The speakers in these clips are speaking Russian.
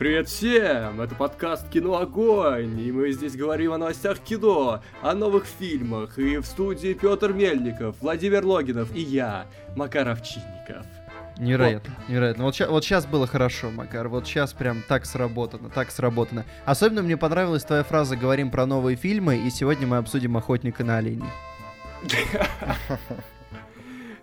Привет всем! Это подкаст «Кино Огонь», и мы здесь говорим о новостях кино, о новых фильмах, и в студии Петр Мельников, Владимир Логинов и я, Макар Овчинников. Невероятно, вот. невероятно. Вот, вот сейчас было хорошо, Макар, вот сейчас прям так сработано, так сработано. Особенно мне понравилась твоя фраза «Говорим про новые фильмы», и сегодня мы обсудим «Охотника на оленей».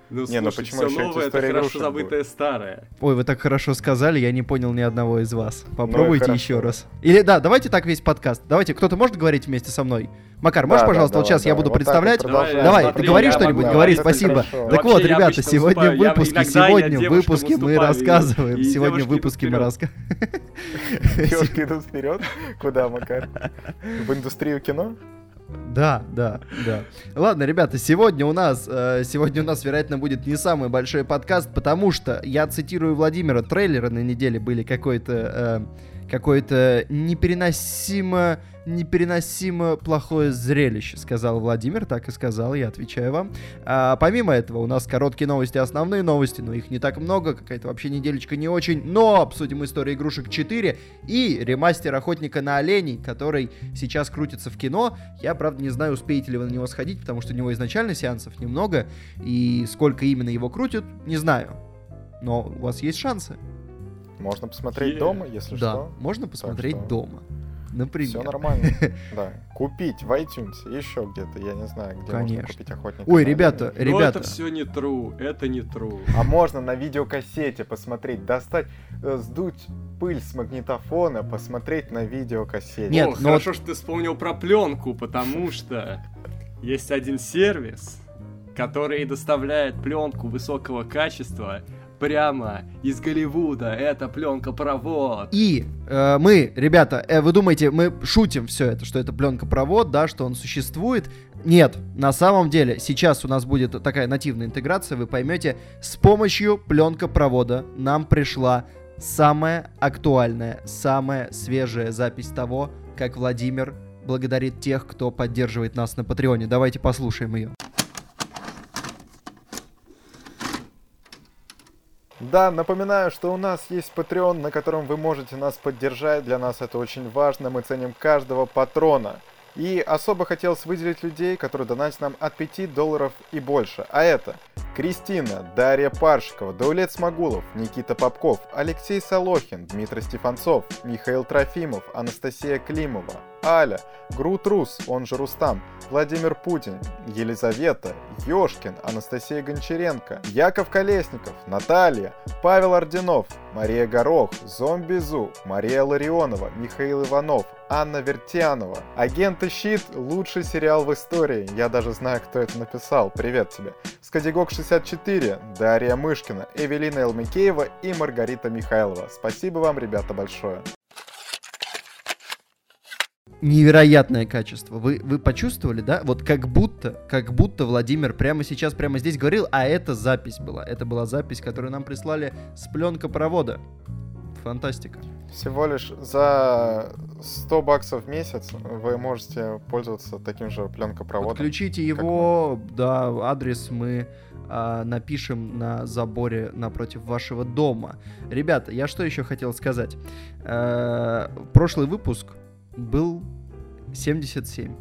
Ну, не, ну слушай, ну почему все новое, это хорошо забытое будет? старое. Ой, вы так хорошо сказали, я не понял ни одного из вас. Попробуйте ну, еще раз. Или да, давайте так весь подкаст. Давайте, кто-то может говорить вместе со мной? Макар, можешь, да, пожалуйста, да, вот сейчас давай, я буду вот представлять? Давай, давай смотри, ты говори что-нибудь, говори, спасибо. Хорошо. Так вот, ребята, сегодня в выпуске, сегодня в выпуске мы рассказываем. Сегодня в выпуске мы рассказываем. Девушки идут вперед? Куда, Макар? В индустрию кино? Да, да, да. Ладно, ребята, сегодня у нас, э, сегодня у нас, вероятно, будет не самый большой подкаст, потому что я цитирую Владимира, трейлеры на неделе были какой-то, э, какой-то непереносимо непереносимо плохое зрелище, сказал Владимир, так и сказал, я отвечаю вам. А, помимо этого, у нас короткие новости, основные новости, но их не так много, какая-то вообще недельечка не очень, но обсудим историю игрушек 4 и ремастер Охотника на оленей, который сейчас крутится в кино. Я, правда, не знаю, успеете ли вы на него сходить, потому что у него изначально сеансов немного, и сколько именно его крутят, не знаю. Но у вас есть шансы. Можно посмотреть yeah. дома, если да, что. Да, можно посмотреть что... дома например. Все нормально, да. Купить в iTunes, еще где-то, я не знаю, где Конечно. можно купить охотника. Ой, ребята, Но ребята. это все не true, это не true. А можно на видеокассете посмотреть, достать, э, сдуть пыль с магнитофона, посмотреть на видеокассете. Нет, О, ну хорошо, что ты вспомнил про пленку, потому что есть один сервис, который доставляет пленку высокого качества прямо из Голливуда. Это пленка-провод. И э, мы, ребята, э, вы думаете, мы шутим все это, что это пленка-провод, да, что он существует? Нет, на самом деле, сейчас у нас будет такая нативная интеграция, вы поймете, с помощью пленка-провода нам пришла самая актуальная, самая свежая запись того, как Владимир благодарит тех, кто поддерживает нас на Патреоне. Давайте послушаем ее. Да, напоминаю, что у нас есть Patreon, на котором вы можете нас поддержать. Для нас это очень важно. Мы ценим каждого патрона. И особо хотелось выделить людей, которые донатят нам от 5 долларов и больше. А это Кристина, Дарья Паршикова, Даулет Смогулов, Никита Попков, Алексей Солохин, Дмитрий Стефанцов, Михаил Трофимов, Анастасия Климова, Аля, Грут Рус, он же Рустам, Владимир Путин, Елизавета, Ёшкин, Анастасия Гончаренко, Яков Колесников, Наталья, Павел Орденов, Мария Горох, Зомби Зу, Мария Ларионова, Михаил Иванов, Анна Вертянова. Агенты Щит – лучший сериал в истории. Я даже знаю, кто это написал. Привет тебе. Скадигок 64, Дарья Мышкина, Эвелина Элмикеева и Маргарита Михайлова. Спасибо вам, ребята, большое. Невероятное качество. Вы, вы почувствовали, да? Вот как будто, как будто Владимир прямо сейчас, прямо здесь говорил, а это запись была. Это была запись, которую нам прислали с пленка провода. Фантастика. Всего лишь за 100 баксов в месяц вы можете пользоваться таким же пленкопроводом. Подключите его, да, адрес мы а, напишем на заборе напротив вашего дома. Ребята, я что еще хотел сказать? А, прошлый выпуск был 77.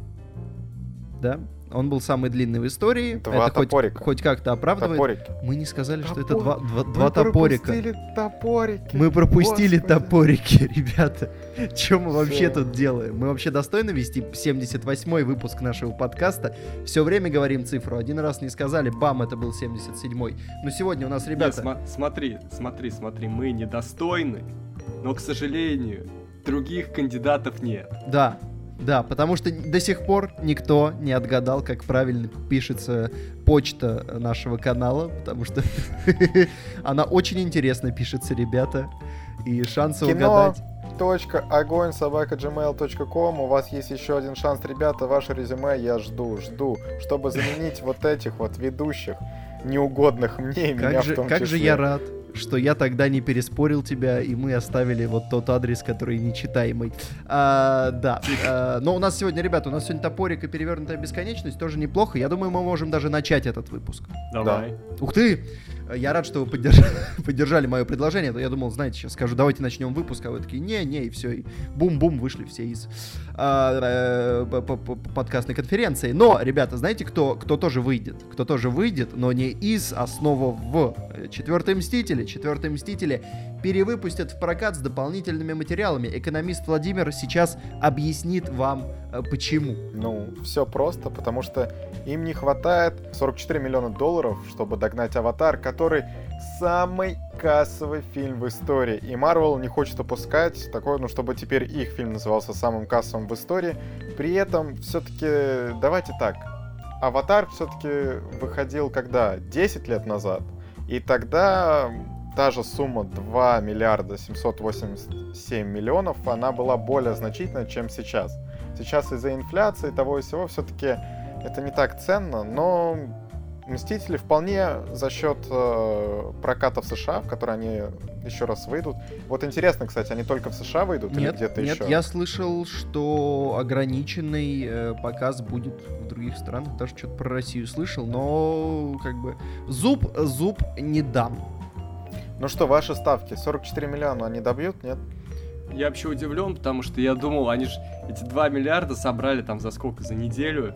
Да? Он был самый длинный в истории. Два это топорика. хоть, хоть как-то оправдывает. Топорики. Мы не сказали, Топор... что это два, два, Мы два топорика. Мы пропустили топорики. Мы пропустили Господи. топорики, ребята. Чем мы вообще тут делаем? Мы вообще достойны вести 78-й выпуск нашего подкаста? Все время говорим цифру. Один раз не сказали, бам, это был 77-й. Но сегодня у нас, ребята... Нет, см- смотри, смотри, смотри, мы недостойны, но, к сожалению, других кандидатов нет. Да, да, потому что до сих пор никто не отгадал, как правильно пишется почта нашего канала, потому что она очень интересно пишется, ребята, и шансы Кино. угадать точка огонь собака gmail.com у вас есть еще один шанс ребята ваше резюме я жду жду чтобы заменить вот этих вот ведущих неугодных мне и как меня же, в том как числе. же я рад что я тогда не переспорил тебя, и мы оставили вот тот адрес, который нечитаемый. А, да. А, но у нас сегодня, ребята, у нас сегодня топорик и перевернутая бесконечность тоже неплохо. Я думаю, мы можем даже начать этот выпуск. Давай. Ух ты! Я рад, что вы поддержали, поддержали мое предложение. То я думал, знаете, сейчас скажу, давайте начнем выпуск, а вы такие, не-не, и все, и бум-бум, вышли все из а, э, подкастной конференции. Но, ребята, знаете, кто, кто тоже выйдет? Кто тоже выйдет, но не из, а снова в Четвертые Мстители. Четвертые Мстители перевыпустят в прокат с дополнительными материалами. Экономист Владимир сейчас объяснит вам, э, почему. Ну, все просто, потому что им не хватает 44 миллиона долларов, чтобы догнать «Аватар», который самый кассовый фильм в истории. И Marvel не хочет опускать такое, ну, чтобы теперь их фильм назывался самым кассовым в истории. При этом, все-таки, давайте так, Аватар все-таки выходил когда? 10 лет назад. И тогда та же сумма 2 миллиарда 787 миллионов, она была более значительной, чем сейчас. Сейчас из-за инфляции того и всего все-таки это не так ценно, но Мстители вполне за счет э, проката в США, в который они еще раз выйдут. Вот интересно, кстати, они только в США выйдут нет, или где-то нет, еще? я слышал, что ограниченный э, показ будет в других странах. Даже что-то про Россию слышал, но как бы зуб зуб не дам. Ну что, ваши ставки? 44 миллиона они добьют, нет? Я вообще удивлен, потому что я думал, они же эти 2 миллиарда собрали там за сколько? За неделю?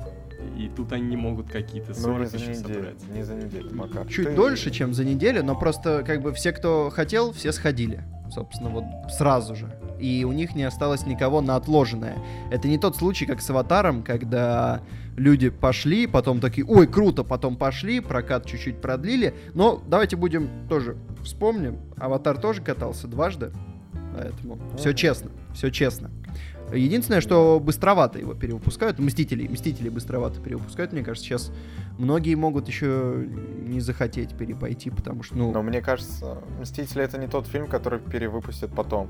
и тут они не могут какие-то 40 ну, не за еще неделю, собрать. Не за неделю, Макар. Чуть Ты- дольше, чем за неделю, но просто как бы все, кто хотел, все сходили. Собственно, вот сразу же. И у них не осталось никого на отложенное. Это не тот случай, как с аватаром, когда люди пошли, потом такие, ой, круто, потом пошли, прокат чуть-чуть продлили. Но давайте будем тоже вспомним. Аватар тоже катался дважды. Поэтому все Мгм. честно, все честно. Единственное, что быстровато его перевыпускают. Мстители, Мстители быстровато перевыпускают. Мне кажется, сейчас многие могут еще не захотеть перепойти, потому что, ну... Но мне кажется, «Мстители» — это не тот фильм, который перевыпустят потом.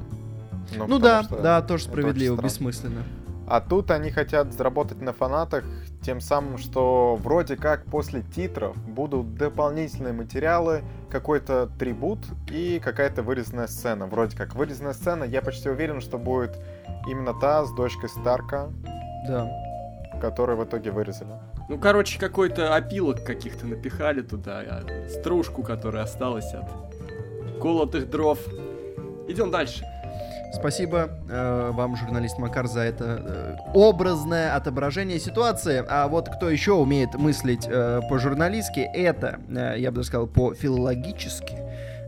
Ну потому да, что да, тоже справедливо, бессмысленно. А тут они хотят заработать на фанатах тем самым, что вроде как после титров будут дополнительные материалы, какой-то трибут и какая-то вырезанная сцена. Вроде как вырезанная сцена, я почти уверен, что будет именно та с дочкой Старка, Да. которую в итоге вырезали. Ну, короче, какой-то опилок каких-то напихали туда, а стружку, которая осталась от колотых дров. Идем дальше. Спасибо э, вам, журналист Макар, за это э, образное отображение ситуации. А вот кто еще умеет мыслить э, по-журналистски, это, э, я бы сказал, по-филологически.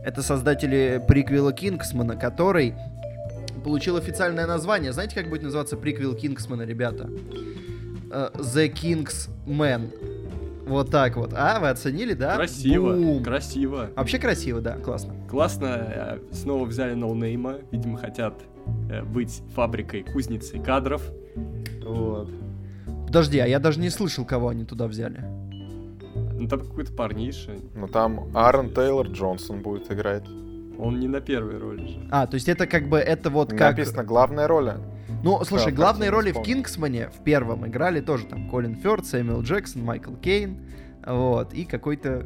Это создатели приквела Кингсмана, который получил официальное название. Знаете, как будет называться приквел Кингсмана, ребята? Э, The King's Man. Вот так вот. А, вы оценили, да? Красиво, Бум. красиво. Вообще красиво, да, классно. Классно, э, снова взяли ноунейма, видимо, хотят э, быть фабрикой, кузницей кадров. Вот. Подожди, а я даже не слышал, кого они туда взяли. Ну, там какой-то парниша, Ну там Аарон Тейлор Джонсон будет играть. он не на первой роли же. А, то есть это как бы, это вот как... Написано главная роль. Ну, слушай, Да, главные роли в. Кингсмане в первом играли тоже там Колин Фёрд, Сэмюэл Джексон, Майкл Кейн, вот, и какой-то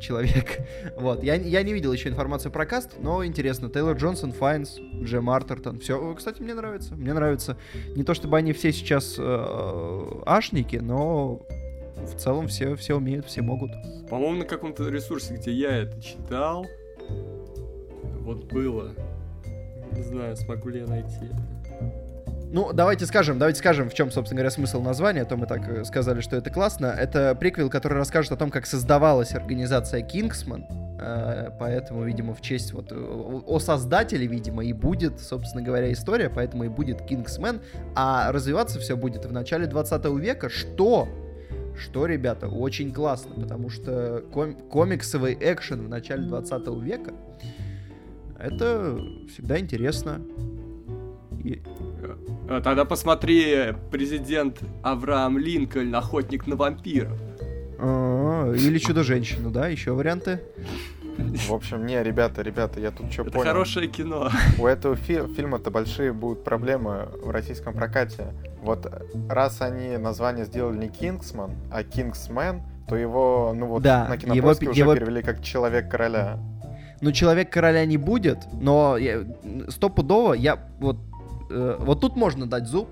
человек. Вот, я, я не видел еще информацию про каст, но интересно. Тейлор Джонсон, Файнс, Джем Артертон. Все, кстати, мне нравится. Мне нравится. Не то чтобы они все сейчас э, ашники, но в целом все, все умеют, все могут. По-моему, на каком-то ресурсе, где я это читал, вот было. Не знаю, смогу ли я найти это. Ну, давайте скажем, давайте скажем, в чем, собственно говоря, смысл названия, а то мы так э, сказали, что это классно. Это приквел, который расскажет о том, как создавалась организация Кингсман, э, поэтому, видимо, в честь вот э, о создателе, видимо, и будет, собственно говоря, история, поэтому и будет Кингсмен, а развиваться все будет в начале 20 века, что? Что, ребята, очень классно, потому что ком- комиксовый экшен в начале 20 века это всегда интересно. И- Тогда посмотри, президент Авраам Линкольн, охотник на вампиров. А, Или чудо-женщину, да? Еще варианты? В общем, не, ребята, ребята, я тут что Это понял. хорошее кино. У этого фи- фильма-то большие будут проблемы в российском прокате. Вот раз они название сделали не Kingsman, а King's Man, то его, ну вот, Да, на его кинопоиске пе- уже его- перевели как Человек Короля. Ну, Человек-короля не будет, но я- стопудово я вот... э, вот тут можно дать зуб,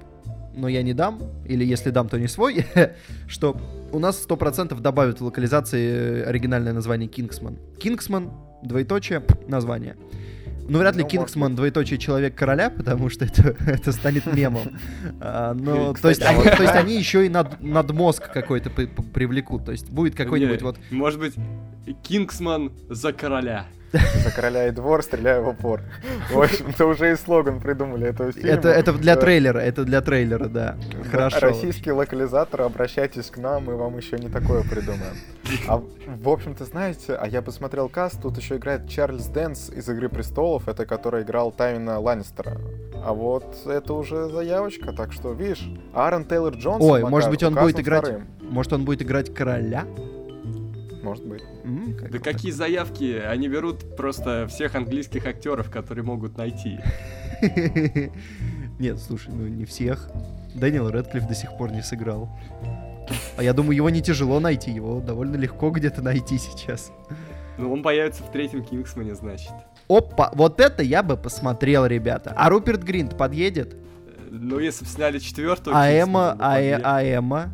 но я не дам, или если дам, то не свой, что у нас 100% добавят в локализации э, оригинальное название Kingsman. Kingsman, двоеточие, название. Ну, вряд ли Ну, Kingsman, двоеточие, Человек-короля, потому что это, это станет мемом. А, но, И, то, есть кстати, они, а вот- то есть они еще и над, надмозг какой-то при- привлекут. То есть будет какой-нибудь вот... Может быть, Kingsman за короля. За короля и двор, стреляю в упор. В общем-то, уже и слоган придумали этого фильма. Это, это для трейлера, это для трейлера, да. Хорошо. Российские локализаторы, обращайтесь к нам, мы вам еще не такое придумаем. А в общем-то, знаете, а я посмотрел каст, тут еще играет Чарльз Дэнс из «Игры престолов», это который играл Тайвина Ланнистера. А вот это уже заявочка, так что, видишь, Аарон Тейлор Джонсон, Ой, Макар, может быть, он будет играть- вторым. Может, он будет играть короля? Может быть. Как Да какие заявки? Они берут просто всех английских актеров, которые могут найти. Нет, слушай, ну не всех. Дэниел Рэдклифф до сих пор не сыграл. А я думаю, его не тяжело найти, его довольно легко где-то найти сейчас. Ну, он появится в третьем Кингсмане, значит. Опа, вот это я бы посмотрел, ребята. А Руперт Гринт подъедет? Э, Ну, если бы сняли четвертого А Эмма, ну, а, Э- подъедет. а Эмма?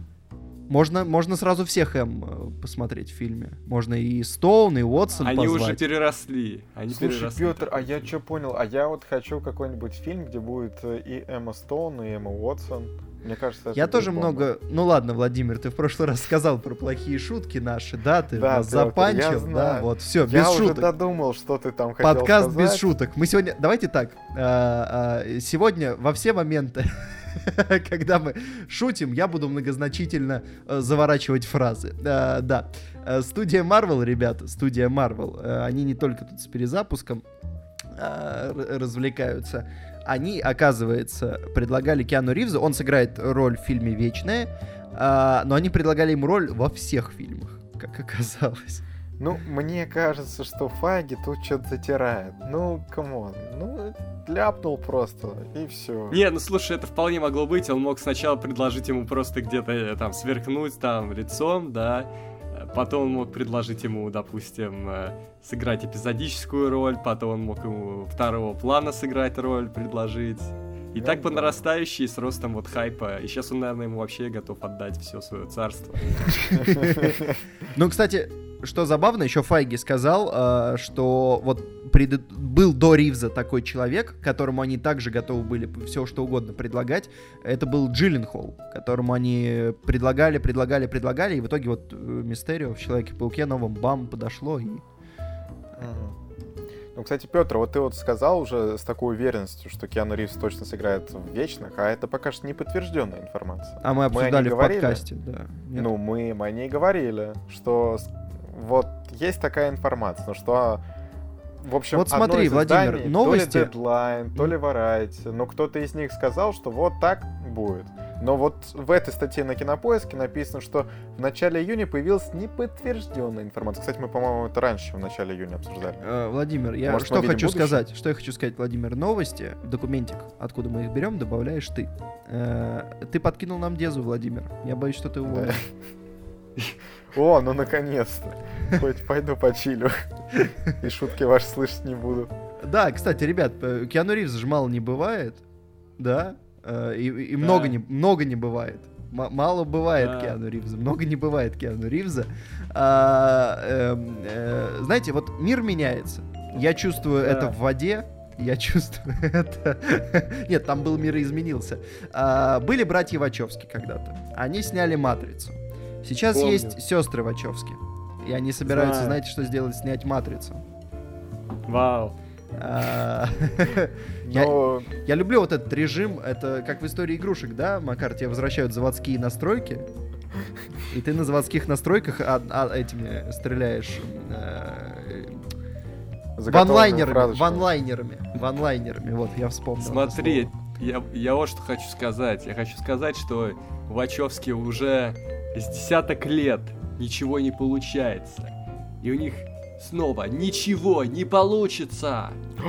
Можно, можно сразу всех Эм э, посмотреть в фильме. Можно и Стоун, и Уотсон Они уже позвать. переросли. Они Слушай, переросли. Петр, а я что понял? А я вот хочу какой-нибудь фильм, где будет э, и Эмма Стоун, и Эмма Уотсон. Мне кажется, это Я тоже бомба. много... Ну ладно, Владимир, ты в прошлый раз сказал про плохие шутки наши, да? Ты Да, нас Пётр, я запанчил, да? Вот, все, без Я уже шуток. додумал, что ты там хотел Подкаст без сказать. шуток. Мы сегодня... Давайте так. а, Сегодня во все моменты, когда мы шутим, я буду многозначительно э, заворачивать фразы. А, Да. Э, Студия Marvel, ребята, студия Marvel, э, они не только тут с перезапуском р- развлекаются. Они, оказывается, предлагали Киану Ривзу, он сыграет роль в фильме «Вечная», а, но они предлагали ему роль во всех фильмах, как оказалось. Ну, мне кажется, что Файги тут что-то затирает. Ну, come on. Ну, ляпнул просто, и все. Не, ну слушай, это вполне могло быть. Он мог сначала предложить ему просто где-то э, там сверкнуть там лицом, да. Потом он мог предложить ему, допустим, э, сыграть эпизодическую роль, потом он мог ему второго плана сыграть роль, предложить. И Ну так по нарастающей с ростом вот хайпа. И сейчас он, наверное, ему вообще готов отдать все свое царство. Ну, кстати, что забавно, еще Файги сказал, э, что вот пред- был до Ривза такой человек, которому они также готовы были все что угодно предлагать. Это был Джилленхол, которому они предлагали, предлагали, предлагали, и в итоге вот э, Мистерио в Человеке-пауке новом бам подошло и... Ну, кстати, Петр, вот ты вот сказал уже с такой уверенностью, что Киану Ривз точно сыграет в Вечных, а это пока что не подтвержденная информация. А мы обсуждали в говорили? подкасте, да. Нет? Ну, мы, мы о ней говорили, что вот есть такая информация, что, в общем, Вот одно смотри, из Владимир, изданий, новости- то ли Deadline, то ли Variety, но кто-то из них сказал, что вот так будет. Но вот в этой статье на Кинопоиске написано, что в начале июня появилась неподтвержденная информация. Кстати, мы, по-моему, это раньше, в начале июня обсуждали. Э, Владимир, я Может, что хочу будущее? сказать, что я хочу сказать, Владимир, новости, документик, откуда мы их берем, добавляешь ты. Э, ты подкинул нам Дезу, Владимир. Я боюсь, что ты уволен. О, ну наконец-то. Хоть пойду почилю. И шутки ваши слышать не буду. Да, кстати, ребят, э, Киану Ривз же мало не бывает, да, э, и, и Да. много, не, много не бывает. М- мало бывает Да. Киану Ривза, много не бывает Киану Ривза. А, эм, э, знаете, вот мир меняется. Я чувствую Да. это в воде, я чувствую это... Нет, там был мир и изменился. А, были братья Вачовски когда-то. Они сняли «Матрицу». Сейчас Помню. есть сестры Вачовски. И они собираются, Знаю. знаете, что сделать? Снять «Матрицу». Вау. А, Я- Но Я люблю вот этот режим, это как в истории игрушек, да, Макар, тебе возвращают заводские настройки, и ты на заводских настройках а- а- этими стреляешь э, ванлайнерами, ванлайнерами, ванлайнерами, вот, я вспомнил. Смотри, я, я вот что хочу сказать. Я хочу сказать, что Вачовски уже с десяток лет ничего не получается. И у них снова ничего не получится.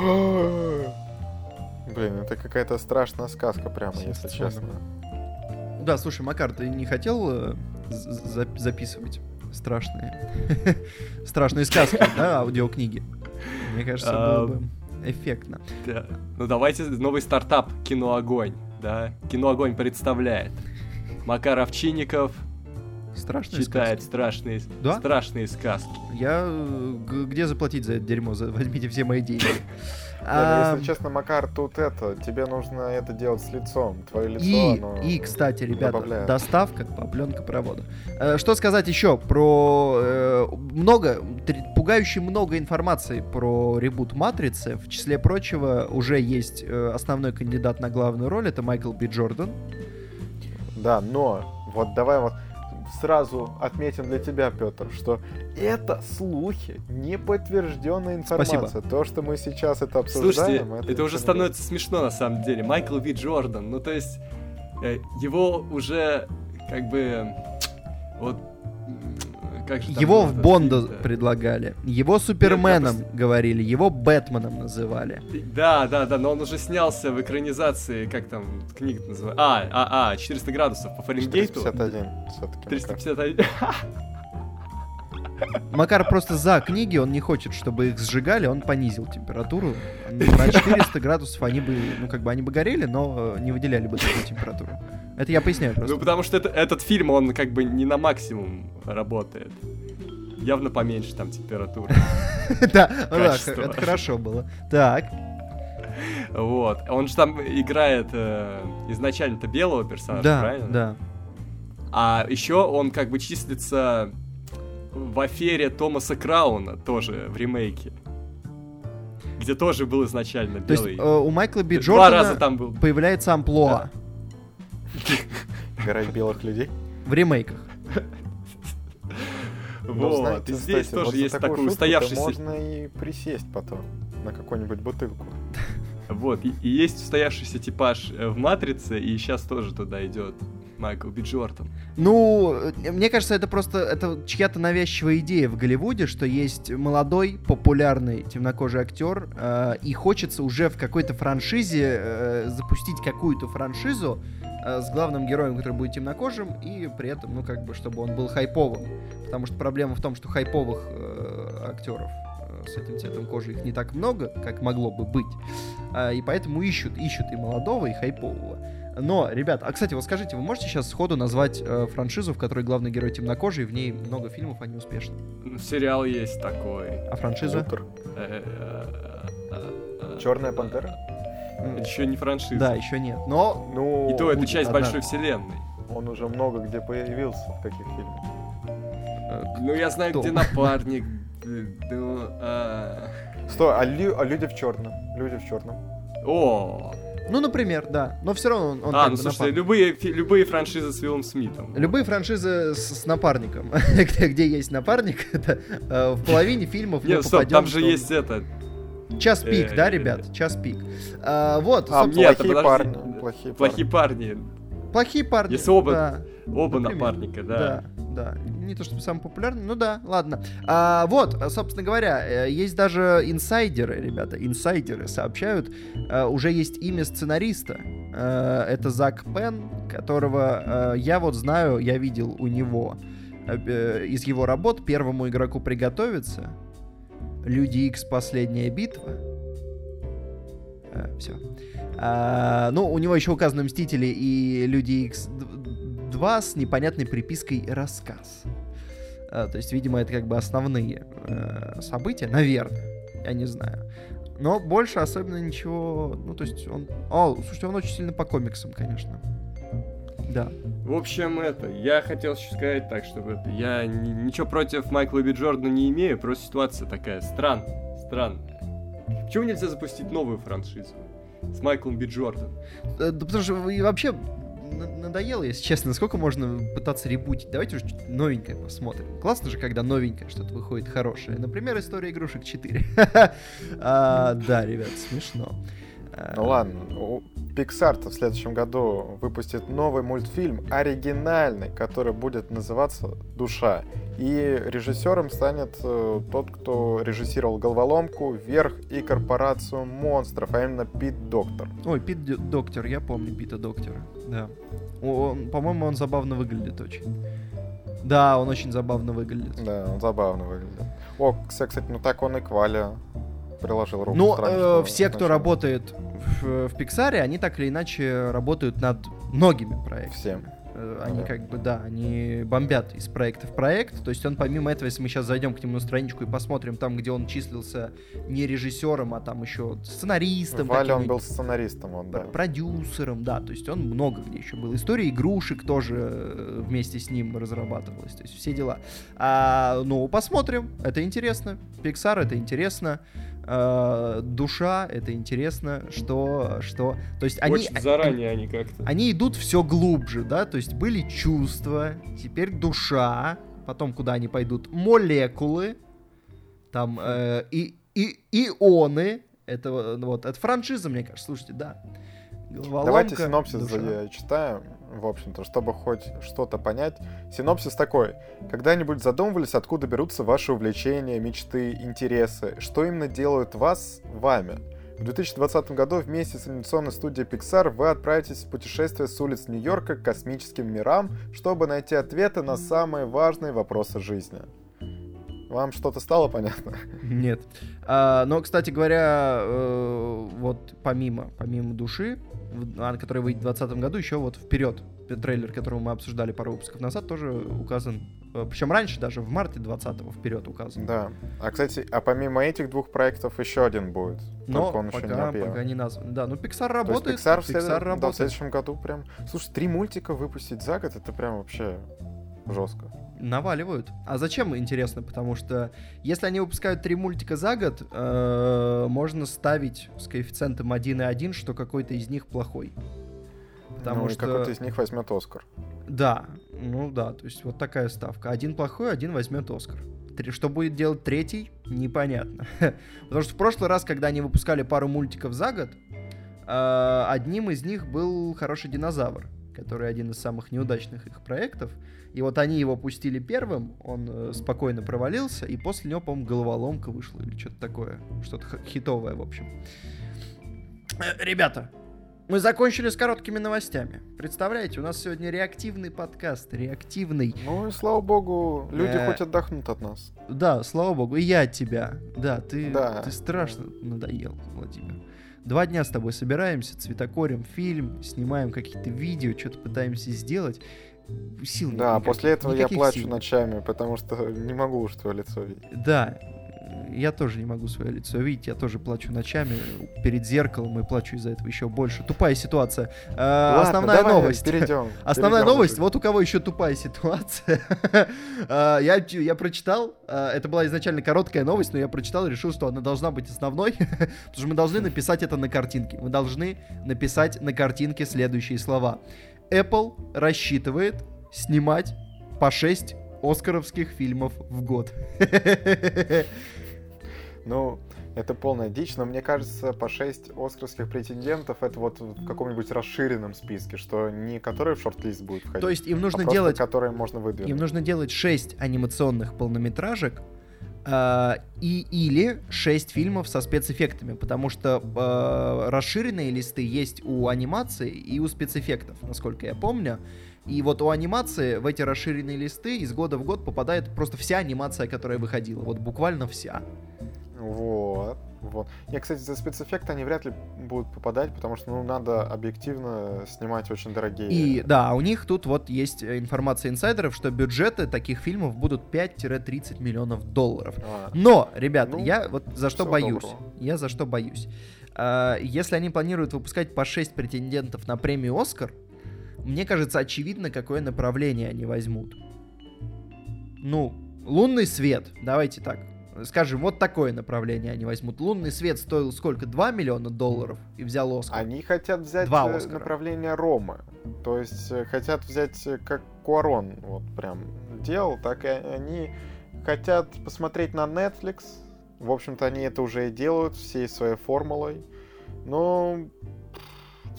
Блин, это какая-то страшная сказка прямо, если честно. Да, слушай, Макар, ты не хотел э, записывать страшные, страшные сказки, да, аудиокниги? Мне кажется, было бы эффектно. Да. Ну давайте новый стартап «Киноогонь». Да? «Киноогонь» представляет Макар Овчинников, Страшные читает сказки. страшные, Да? страшные сказки. Я... э, Где заплатить за это дерьмо? За- Возьмите все мои деньги. Да, А, если честно, Макар, тут это, тебе нужно это делать с лицом. Твое лицо, И, оно и, кстати, ребята, добавляет. доставка по пленкопроводу. Э, Что сказать еще про э, много, пугающе много информации про ребут Матрицы. В числе прочего, уже есть э, основной кандидат на главную роль, это Майкл Би Джордан. Да, но вот давай вот сразу отметим для тебя, Петр, что это слухи, не подтвержденная информация. Спасибо. То, что мы сейчас это Слушайте, обсуждаем, это, уже становится смешно на самом деле. Майкл Ви Джордан, ну то есть э, его уже как бы вот как Его в Бонда фильм-то? предлагали, его Суперменом просто- говорили, его Бэтменом называли. Да, да, да, но он уже снялся в экранизации, как там книга называется? А, а, а, 400 градусов по Фаренгейту. 351 все-таки. 351. Макар просто за книги, он не хочет, чтобы их сжигали, он понизил температуру. На 400 градусов они бы, ну как бы они бы горели, но э, не выделяли бы такую температуру. Это я поясняю просто. Ну, потому что это- этот фильм, он как бы не на максимум работает. Явно поменьше там температура. Да, да, это хорошо было. Так, Вот. Он же там играет э, изначально-то белого персонажа, да, правильно? да. А еще он как бы числится в афере Томаса Крауна, тоже в ремейке. Где тоже был изначально То есть белый. э, у Майкла Би Два раза Джордана там был. появляется амплуа Гора белых людей. в ремейках. Ну, Вот. знаете, здесь тоже есть такой устоявшийся... Можно и присесть потом на какую-нибудь бутылку. Вот. И, и есть устоявшийся типаж э, в Матрице, и сейчас тоже туда идет Майкл Би Джордан. Ну, э, мне кажется, это просто это чья-то навязчивая идея в Голливуде, что есть молодой, популярный темнокожий актер, э, и хочется уже в какой-то франшизе э, запустить какую-то франшизу э, с главным героем, который будет темнокожим, и при этом, ну, как бы, чтобы он был хайповым. Потому что проблема в том, что хайповых э, актеров э, с этим цветом кожи их не так много, как могло бы быть. А, и поэтому ищут, ищут и молодого, и хайпового. Но, ребят, а кстати, вот скажите, вы можете сейчас сходу назвать э, франшизу, в которой главный герой темнокожий, и в ней много фильмов, они успешны? Ну, Сериал есть такой. А франшиза? Э, э, э, Черная пантера? Еще не франшиза. Да, еще нет. Но Ну, И то это часть одна. большой вселенной. он уже много где появился, в каких фильмах. Ну, я знаю, Кто? где напарник. ну, а. Стой, а, а люди в черном? Люди в черном. О! Ну, например, да. Но все равно он, он А, ну напарник. любые, любые франшизы с Уиллом Смитом. Любые франшизы с, с напарником, где, где есть напарник, это э, в половине фильмов Нет, стоп, там же есть это. час пик, да, э, ребят, час пик. А, вот, А, плохие парни. Плохие парни. Плохие парни. Если оба- да. Оба Например. напарника, да. Да, да. Не то чтобы самый популярный, ну да, ладно. А, вот, а, собственно говоря, э, есть даже инсайдеры, ребята, инсайдеры сообщают, э, уже есть имя сценариста. Э, Это Зак Пен, которого э, я вот знаю, я видел у него э, из его работ первому игроку приготовиться. Люди X последняя битва. все. Ну, у него еще указаны Мстители и Люди X 2 с непонятной припиской рассказ. А, то есть, видимо, это как бы основные э, события, наверное. Я не знаю. Но больше особенно ничего. Ну, то есть он. О, слушайте, он очень сильно по комиксам, конечно. Да. В общем, это, я хотел еще сказать так, чтобы это, я ни- ничего против Майкла Би Джордана не имею, просто ситуация такая странная, странная. Почему нельзя запустить новую франшизу с Майклом Би Джорданом? Э, Да потому что вы вообще на- надоело, если честно, сколько можно пытаться ребутить. Давайте уже что-то новенькое посмотрим. Классно же, когда новенькое что-то выходит хорошее. Например, история игрушек 4. А, Да, ребят, смешно. А, Ну ладно, Pixar в следующем году выпустит новый мультфильм, оригинальный, который будет называться «Душа». И режиссером станет э, тот, кто режиссировал «Головоломку», «Вверх» и «Корпорацию монстров», а именно Пит Доктор. Ой, Пит Доктор, я помню Пита Доктора. Да. Он- по-моему, он забавно выглядит очень. Да, он очень забавно выглядит. Да, он забавно выглядит. О, кстати, ну так он и Кваля приложил руку. Ну, э, все, кто работает в, в Pixar, они так или иначе работают над многими проектами. Всем. Э, Они Да. как бы, да, они бомбят из проекта в проект. То есть он помимо этого, если мы сейчас зайдем к нему на страничку и посмотрим там, где он числился не режиссером, а там еще сценаристом, Валя, он был сценаристом, он, да. пр- продюсером, да, то есть он много где еще был. История игрушек тоже э, вместе с ним разрабатывалась, то есть все дела. А, ну, посмотрим, это интересно. Pixar это интересно. А, душа это интересно, что, что, то есть они, Очень заранее они как-то. они идут все глубже, да, то есть были чувства, теперь душа, потом куда они пойдут, молекулы, там э, и, и ионы, это э, вот, это франшиза, мне кажется, слушайте, да. Головоломка, Давайте синопсис душа. зачитаем, в общем-то, чтобы хоть что-то понять. Синопсис такой. Когда-нибудь задумывались, откуда берутся ваши увлечения, мечты, интересы? Что именно делают вас вами? В 2020 году вместе с анимационной студией Pixar вы отправитесь в путешествие с улиц Нью-Йорка к космическим мирам, чтобы найти ответы на самые важные вопросы жизни. Вам что-то стало понятно? Нет. А, но, кстати говоря, э, вот помимо, помимо души, а, которая выйдет в 2020 году, еще вот вперед трейлер, который мы обсуждали пару выпусков назад, тоже указан. Причем раньше даже, в марте 20-го вперед указан. Да. А, кстати, а помимо этих двух проектов еще один будет. Но Только он еще не пока, объявлен. пока не назван. Да, ну Pixar То есть работает. Pixar, в след- да, в работает. следующем году прям... Слушай, три мультика выпустить за год, это прям вообще жестко. Наваливают. А зачем, интересно? Потому что если они выпускают три мультика за год, э, можно ставить с коэффициентом 1,1, что какой-то из них плохой. Потому ну, и что- какой-то из них возьмет Оскар. Да, ну да, то есть вот такая ставка. Один плохой, один возьмет Оскар. Три- Что будет делать третий, непонятно. Потому что в прошлый раз, когда они выпускали пару мультиков за год, э, одним из них был «Хороший динозавр», который один из самых неудачных их проектов. И вот они его пустили первым, он э, спокойно провалился, и после него, по-моему, головоломка вышла или что-то такое. Что-то хитовое, в общем. Э, Ребята, мы закончили с короткими новостями. Представляете, у нас сегодня реактивный подкаст, реактивный. Ну и слава богу, люди Э. хоть отдохнут от нас. Да, слава богу, и я от тебя. Да, ты, Да. ты страшно надоел, Владимир. Два дня с тобой собираемся, цветокорим фильм, снимаем какие-то видео, что-то пытаемся сделать. Сил Да, никаких, после этого я плачу сил. ночами, потому что не могу уж твое лицо видеть. Да, я тоже не могу свое лицо видеть, я тоже плачу ночами перед зеркалом и плачу из-за этого еще больше. Тупая ситуация. А, Ладно, Основная давай новость. Перейдем. Основная перейдем новость, вот у кого еще тупая ситуация. А, я, я прочитал, а, это была изначально короткая новость, но я прочитал и решил, что она должна быть основной, потому что мы должны написать это на картинке. Мы должны написать на картинке следующие слова. Apple рассчитывает снимать по 6 оскаровских фильмов в год. Ну, это полная дичь, но мне кажется, по 6 оскарских претендентов это вот в каком-нибудь расширенном списке, что не который в шорт-лист будет входить, То есть им а нужно просто делать которые можно выдвинуть. Им нужно делать 6 анимационных полнометражек а, и или 6 фильмов со спецэффектами, потому что а, расширенные листы есть у анимации и у спецэффектов, насколько я помню. И вот у анимации в эти расширенные листы из года в год попадает просто вся анимация, которая выходила. Вот буквально вся. Вот, вот. Не, кстати, за спецэффекты они вряд ли будут попадать, потому что, ну, надо объективно снимать очень дорогие. И да, у них тут вот есть э, информация инсайдеров, что бюджеты таких фильмов будут 5-30 миллионов долларов. А, Но, ребят, Ну, я вот за что боюсь. доброго. Я за что боюсь. А, Если они планируют выпускать по 6 претендентов на премию Оскар, мне кажется, очевидно, какое направление они возьмут. Ну, лунный свет, давайте так. Скажем, вот такое направление они возьмут. Лунный свет стоил сколько? 2 миллиона долларов и взял Оскар. Они хотят взять Два э, Оскара. направление Ромы. То есть э, хотят взять, э, как Куарон вот прям делал, так и они хотят посмотреть на Netflix. В общем-то, они это уже и делают всей своей формулой. Но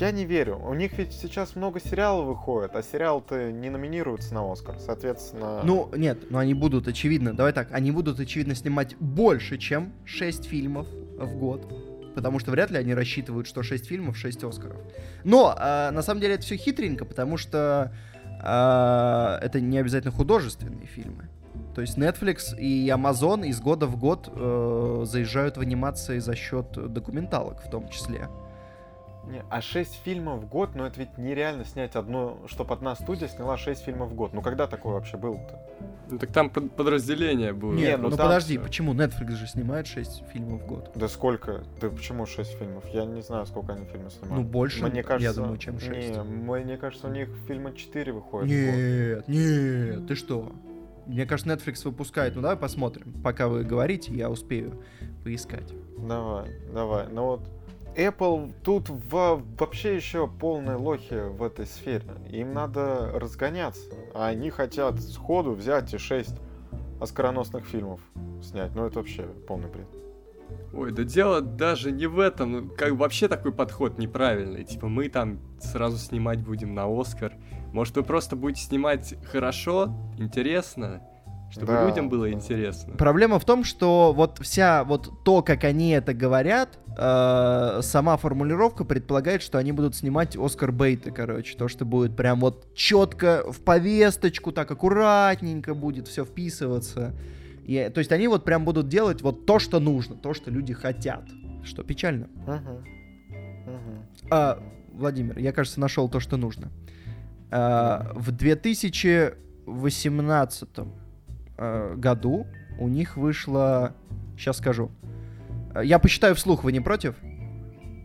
я не верю. У них ведь сейчас много сериалов выходит, а сериал-то не номинируется на Оскар. Соответственно... Ну, нет, но они будут, очевидно, давай так, они будут, очевидно, снимать больше, чем 6 фильмов в год. Потому что вряд ли они рассчитывают, что 6 фильмов, 6 Оскаров. Но, а, на самом деле, это все хитренько, потому что а, это не обязательно художественные фильмы. То есть Netflix и Amazon из года в год э, заезжают в анимации за счет документалок в том числе. Не, а 6 фильмов в год, ну это ведь нереально снять одно, чтобы одна студия сняла 6 фильмов в год. Ну когда такое вообще было-то? Ну так там под- подразделение было. Не, Нет, ну ну, там подожди, почему Netflix же снимает 6 фильмов в год? Да сколько? Да почему 6 фильмов? Я не знаю, сколько они фильмов снимают. Ну, больше, Мне кажется, я думаю, чем 6. Не, мне кажется, у них фильма 4 выходит. в год. Нет, нет, ты что? Мне кажется, Netflix выпускает. Ну давай посмотрим. Пока вы говорите, я успею поискать. Давай, давай. Ну вот Apple тут во- вообще еще полные лохи в этой сфере. Им надо разгоняться. А они хотят сходу взять и 6 оскароносных фильмов снять. Ну это вообще полный бред. Ой, да дело даже не в этом. ну, Как вообще такой подход неправильный. Типа мы там сразу снимать будем на Оскар. Может вы просто будете снимать хорошо, интересно, чтобы Да, людям было да. интересно. Проблема в том, что вот вся вот то, как они это говорят, э, сама формулировка предполагает, что они будут снимать Оскар Бейта, короче, то, что будет прям вот четко в повесточку, так аккуратненько будет все вписываться. И, то есть они вот прям будут делать вот то, что нужно, то, что люди хотят, что печально. Мгм. Мгм. А, Владимир, я, кажется, нашел то, что нужно. А, в 2018 а, году у них вышло... Сейчас скажу. А, Я посчитаю вслух, вы не против?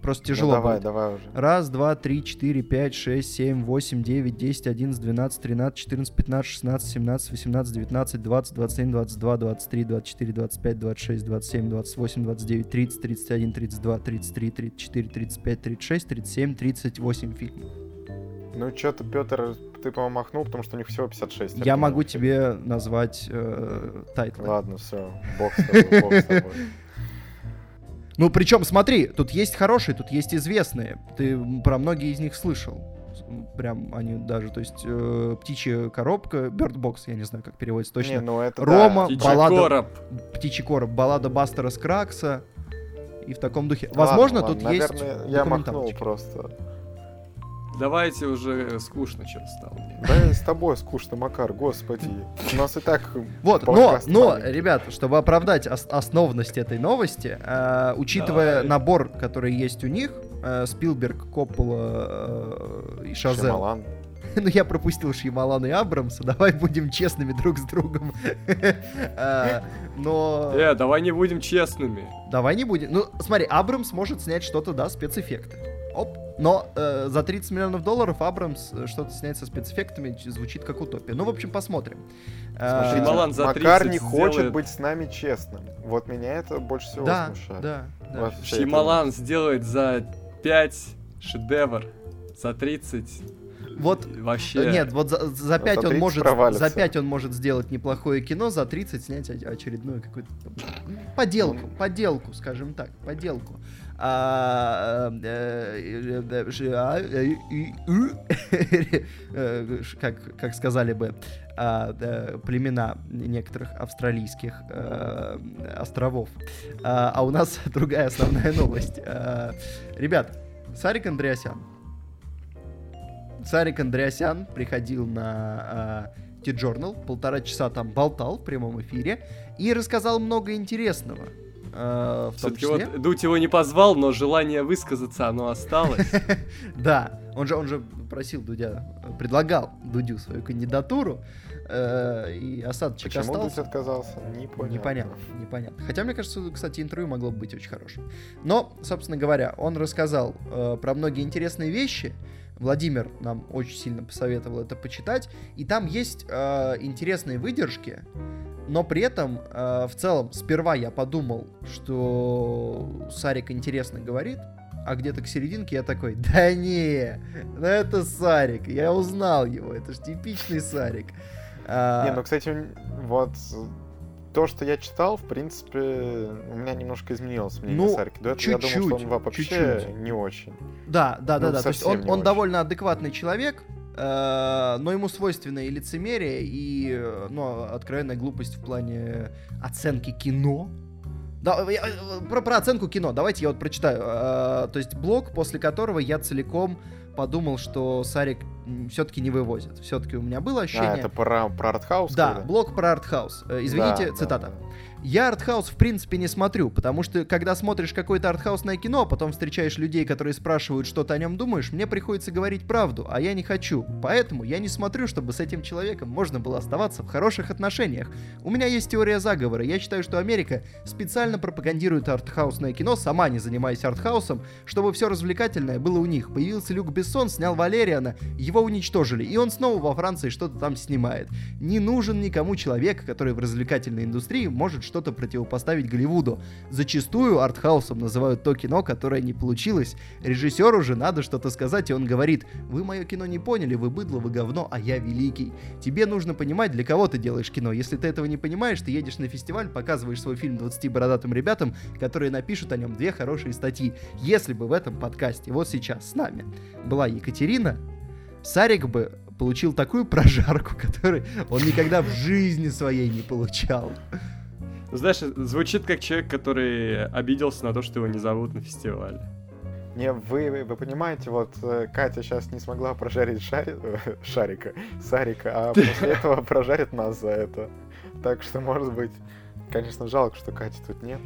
Просто Ну, тяжело давай, будет. давай уже. Раз, два, три, четыре, пять, шесть, семь, восемь, девять, десять, одиннадцать, двенадцать, тринадцать, четырнадцать, пятнадцать, шестнадцать, семнадцать, восемнадцать, девятнадцать, двадцать, двадцать один, двадцать два, двадцать три, двадцать четыре, двадцать пять, двадцать шесть, двадцать семь, двадцать восемь, двадцать девять, тридцать, тридцать один, тридцать два, тридцать три, тридцать четыре, тридцать пять, тридцать шесть, тридцать семь, тридцать восемь фильмов. Ну что-то, Петр, ты, по-моему, махнул, потому что у них всего 56. Я могу тебе назвать э, title ы. Ладно, все, бог с тобой, бог с тобой. Ну, причем, смотри, тут есть хорошие, тут есть известные. Ты про многие из них слышал. Прям они даже, то есть, э, птичья коробка, Bird Box, я не знаю, как переводится точно. Не, ну это Рома, да. Птичий баллада- короб. Птичий короб, баллада Бастера Скраггса. И в таком духе. Ладно, Возможно, ладно, тут есть Наверное, я махнул просто. Давайте уже скучно что-то стало. Да и с тобой скучно, Макар, господи. У нас и так Вот, но, но, ребят, чтобы оправдать ос- основность этой новости, э, учитывая Давай. набор, который есть у них, э, Спилберг, Коппола э, и Шазел. Шьямалан. Ну, я пропустил Шьямалана и Абрамса, давай будем честными друг с другом. Э, Но Э, давай не будем честными. давай не будем. Ну, смотри, Абрамс может снять что-то, да, спецэффекты. Оп. Но э, за 30 миллионов долларов Абрамс э, что-то снять со спецэффектами звучит как утопия. Ну, в общем, посмотрим. Э, Смотрите, Шьямалан за Макар 30 не хочет сделает- быть с нами честным. Вот меня это больше всего Да, смущает. да, да. Этой Шьямалан сделает за 5 шедевр. За 30 Вот вообще... Нет, вот за, за 5 он 30 может провалится. за 5 он может сделать неплохое кино, за 30 снять очередную какую-то поделку, Ну. поделку, скажем так, поделку. Э, э, э, э, как, как сказали бы а, да, племена некоторых австралийских э, островов. А, а у нас другая основная новость. А, Ребят, Сарик Андреасян Сарик Андреасян приходил на э, T-Journal, полтора часа там болтал в прямом эфире и рассказал много интересного. Э, в том Все-таки числе. вот Дудь его не позвал, но желание высказаться, оно осталось. Да, он же, он же просил Дудя, э, предлагал Дудю свою кандидатуру, э, и осадочек Почему Дудь остался. отказался? Непонятно. Непонятно, непонятно. Хотя, мне кажется, кстати, интервью могло бы быть очень хорошим. Но, собственно говоря, он рассказал э, про многие интересные вещи. Владимир нам очень сильно посоветовал это почитать. И там есть э, интересные выдержки, но при этом, э, в целом, сперва я подумал, что Сарик интересно говорит, а где-то к серединке я такой, да не, ну это Сарик, я узнал его, это же типичный Сарик. А, Не, ну, кстати, вот то, что я читал, в принципе, у меня немножко изменилось мнение Ну, о Сарке. До этого я думал, что он чуть-чуть, вообще чуть-чуть. не очень. Да, да, да, Ну, да. То есть он, он очень. довольно адекватный человек, э, но ему свойственно и лицемерие, и э, ну, откровенная глупость в плане оценки кино. Да, я, э, про, про оценку кино. Давайте я вот прочитаю. Э, то есть блог, после которого я целиком подумал, что Сарик все-таки не вывозит. Все-таки у меня было ощущение... А, это про, про артхаус? Да, блок про артхаус. Э, извините, Да, цитата. да, да. Я артхаус в принципе не смотрю, потому что когда смотришь какое-то артхаусное кино, а потом встречаешь людей, которые спрашивают, что ты о нем думаешь, мне приходится говорить правду, а я не хочу. Поэтому я не смотрю, чтобы с этим человеком можно было оставаться в хороших отношениях. У меня есть теория заговора. Я считаю, что Америка специально пропагандирует артхаусное кино, сама не занимаясь артхаусом, чтобы все развлекательное было у них. Появился Люк Бессон, снял Валериана, его уничтожили, и он снова во Франции что-то там снимает. Не нужен никому человек, который в развлекательной индустрии может что-то противопоставить Голливуду. Зачастую артхаусом называют то кино, которое не получилось. Режиссеру же надо что-то сказать, и он говорит, вы мое кино не поняли, вы быдло, вы говно, а я великий. Тебе нужно понимать, для кого ты делаешь кино. Если ты этого не понимаешь, ты едешь на фестиваль, показываешь свой фильм 20 бородатым ребятам, которые напишут о нем две хорошие статьи. Если бы в этом подкасте, вот сейчас с нами, была Екатерина, Сарик бы получил такую прожарку, которую он никогда в жизни своей не получал. Знаешь, звучит как человек, который обиделся на то, что его не зовут на фестиваль. Не, вы, вы, вы понимаете, вот э, Катя сейчас не смогла прожарить шари- э, шарика, Сарика, а после этого прожарит нас за это. Так что, может быть, конечно, жалко, что Кати тут нет.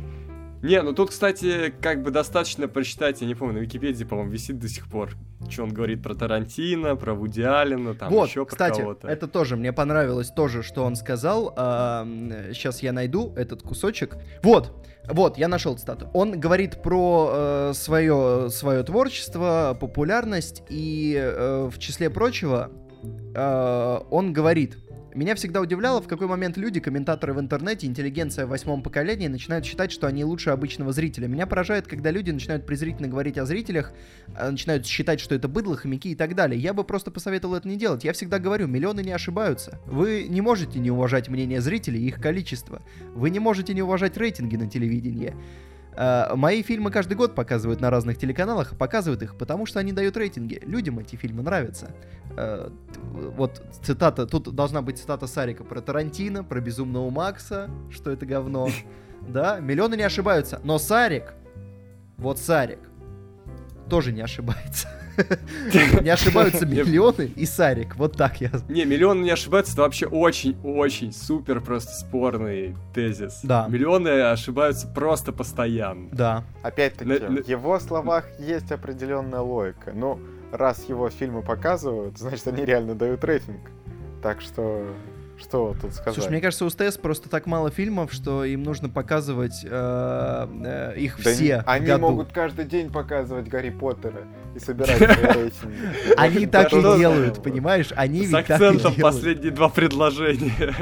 Не, ну тут, кстати, как бы достаточно прочитать, я не помню, на Википедии, по-моему, висит до сих пор, что он говорит про Тарантино, про Вуди Аллена, там вот, еще про кстати, кого-то. это тоже мне понравилось тоже, что он сказал. сейчас я найду этот кусочек. Вот, вот, я нашел цитату. Он говорит про э, свое, свое творчество, популярность, и э, в числе прочего э, он говорит. Меня всегда удивляло, в какой момент люди, комментаторы в интернете, интеллигенция в восьмом поколении, начинают считать, что они лучше обычного зрителя. Меня поражает, когда люди начинают презрительно говорить о зрителях, э, начинают считать, что это быдло, хомяки и так далее. Я бы просто посоветовал это не делать. Я всегда говорю, миллионы не ошибаются. Вы не можете не уважать мнение зрителей и их количество. Вы не можете не уважать рейтинги на телевидении. Э, Мои фильмы каждый год показывают на разных телеканалах, показывают их, потому что они дают рейтинги. Людям эти фильмы нравятся. Э, Вот цитата, тут должна быть цитата Сарика про Тарантино, про Безумного Макса, что это говно. Да, миллионы не ошибаются, но Сарик, вот Сарик, тоже не ошибается. Не ошибаются миллионы и Сарик, вот так я... Не, миллионы не ошибаются, это вообще очень-очень супер просто спорный тезис. Да. Миллионы ошибаются просто постоянно. Да. Опять-таки, в его словах есть определенная логика. Ну, раз его фильмы показывают, значит, они реально дают рейтинг. Так что, что тут сказать? Слушай, мне кажется, у СТС просто так мало фильмов, что им нужно показывать э, э, их Да все не- Они году. могут каждый день показывать Гарри Поттера и собирать свои рейтинги. Они так и делают, понимаешь? Они С ведь так и акцентом последние два предложения.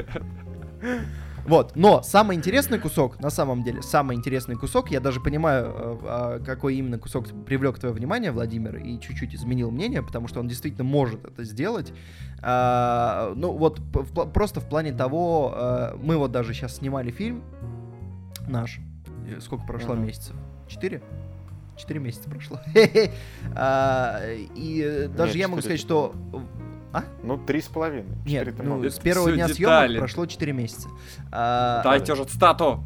Вот, но самый интересный кусок, на самом деле, самый интересный кусок, я даже понимаю, э, а, какой именно кусок привлек твое внимание, Владимир, и чуть-чуть изменил мнение, потому что он действительно может это сделать. А, ну вот просто в плане того, э, мы вот даже сейчас снимали фильм наш, сколько прошло месяцев? Четыре? Четыре месяца прошло. А, И э, даже я могу сказать, что Ну, три с половиной. нет, ну, много. с первого дня детали. съемок прошло 4 месяца. А, Дайте же стату.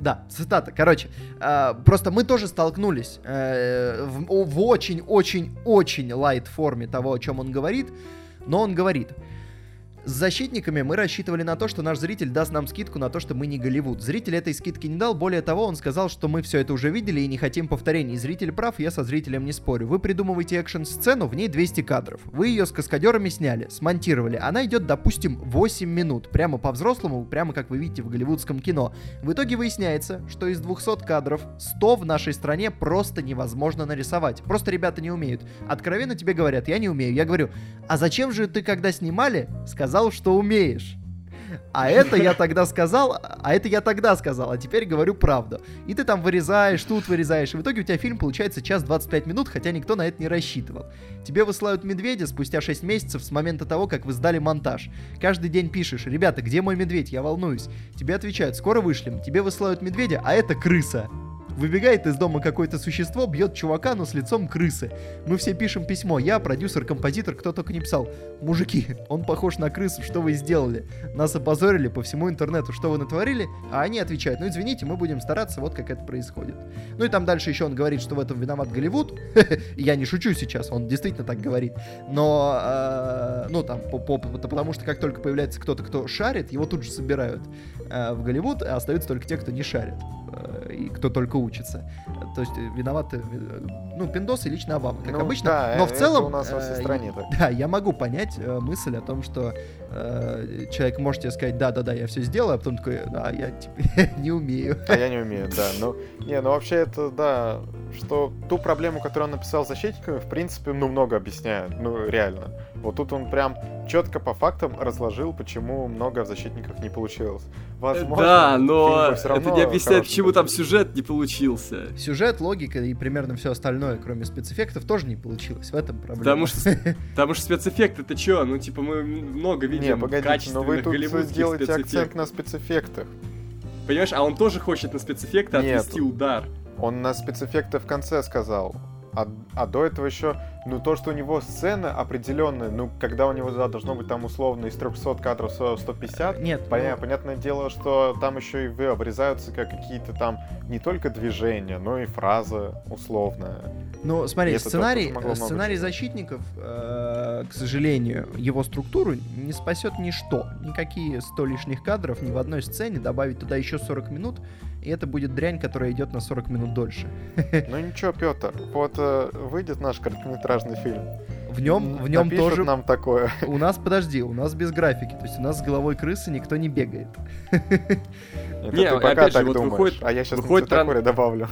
Да, цитата. Короче, а, просто мы тоже столкнулись э, в очень-очень-очень лайт форме того, о чем он говорит, но он говорит. С защитниками мы рассчитывали на то, что наш зритель даст нам скидку на то, что мы не Голливуд. Зритель этой скидки не дал, более того, он сказал, что мы все это уже видели и не хотим повторений. Зритель прав, я со зрителем не спорю. Вы придумываете экшн-сцену, в ней 200 кадров. Вы ее с каскадерами сняли, смонтировали. Она идет, допустим, 8 минут. Прямо по-взрослому, прямо как вы видите в голливудском кино. В итоге выясняется, что из 200 кадров 100 в нашей стране просто невозможно нарисовать. Просто ребята не умеют. Откровенно тебе говорят, я не умею. Я говорю, а зачем же ты, когда снимали, сказал, что умеешь? А это я тогда сказал, а это я тогда сказал, а теперь говорю правду. И ты там вырезаешь, тут вырезаешь, и в итоге у тебя фильм получается час 25 минут, хотя никто на это не рассчитывал. Тебе высылают медведя спустя 6 месяцев с момента того, как вы сдали монтаж. Каждый день пишешь, ребята, где мой медведь, я волнуюсь. Тебе отвечают, скоро вышлем. Тебе высылают медведя, а это крыса. Выбегает из дома какое-то существо, бьет чувака, но с лицом крысы. Мы все пишем письмо. Я, продюсер, композитор, кто только не писал. Мужики, он похож на крысу, что вы сделали? Нас опозорили по всему интернету, что вы натворили? А они отвечают, ну извините, мы будем стараться, вот как это происходит. Ну и там дальше еще он говорит, что в этом виноват Голливуд. Я не шучу сейчас, он действительно так говорит. Но, э, ну там, по, по, потому что как только появляется кто-то, кто шарит, его тут же собирают в Голливуд, а остаются только те, кто не шарит э, и кто только учится. То есть э, виноваты, э, ну, пиндосы лично Обама, как Ну, обычно. да, но в целом... у нас во всей э, стране так. Да, я могу понять э, мысль о том, что э, человек может тебе сказать, да-да-да, я все сделаю, а потом такой, да, я типа, не умею. А я не умею, да. Ну, не, ну вообще это, да, что ту проблему, которую он написал защитниками, в принципе, ну, много объясняет. Ну, реально. Вот тут он прям четко по фактам разложил, почему много в защитниках не получилось. Возможно, Да, но это не объясняет, почему там сюжет не получился. Сюжет, логика и примерно все остальное, кроме спецэффектов, тоже не получилось. В этом проблема. Потому что, потому что спецэффекты это чё? Ну, типа, мы много видим Не, погодите, но вы качественных тут голливудских делаете акцент спецэффектов. на спецэффектах. Понимаешь, а он тоже хочет на спецэффекты Нет. отвести удар. Он на спецэффекты в конце сказал. А, а до этого еще, ну то, что у него сцены определенные, ну когда у него да, должно быть там условно из 300 кадров 100 150, Нет, Поня- ну, понятное дело, что там еще и вы обрезаются как какие-то там не только движения, но и фраза условная. Ну, смотри, И сценарий, сценарий защитников, э, к сожалению, его структуру не спасет ничто. Никакие 100 лишних кадров ни в одной сцене, добавить туда еще 40 минут, и это будет дрянь, которая идет на 40 минут дольше. Ну ничего, Петр, вот э, выйдет наш короткометражный фильм. В нем, в нем тоже... нам такое. У нас, подожди, у нас без графики, то есть у нас с головой крысы никто не бегает. Это Не, ты пока опять же, так вот думаешь, выходит- а я сейчас выходит тран- на добавлю.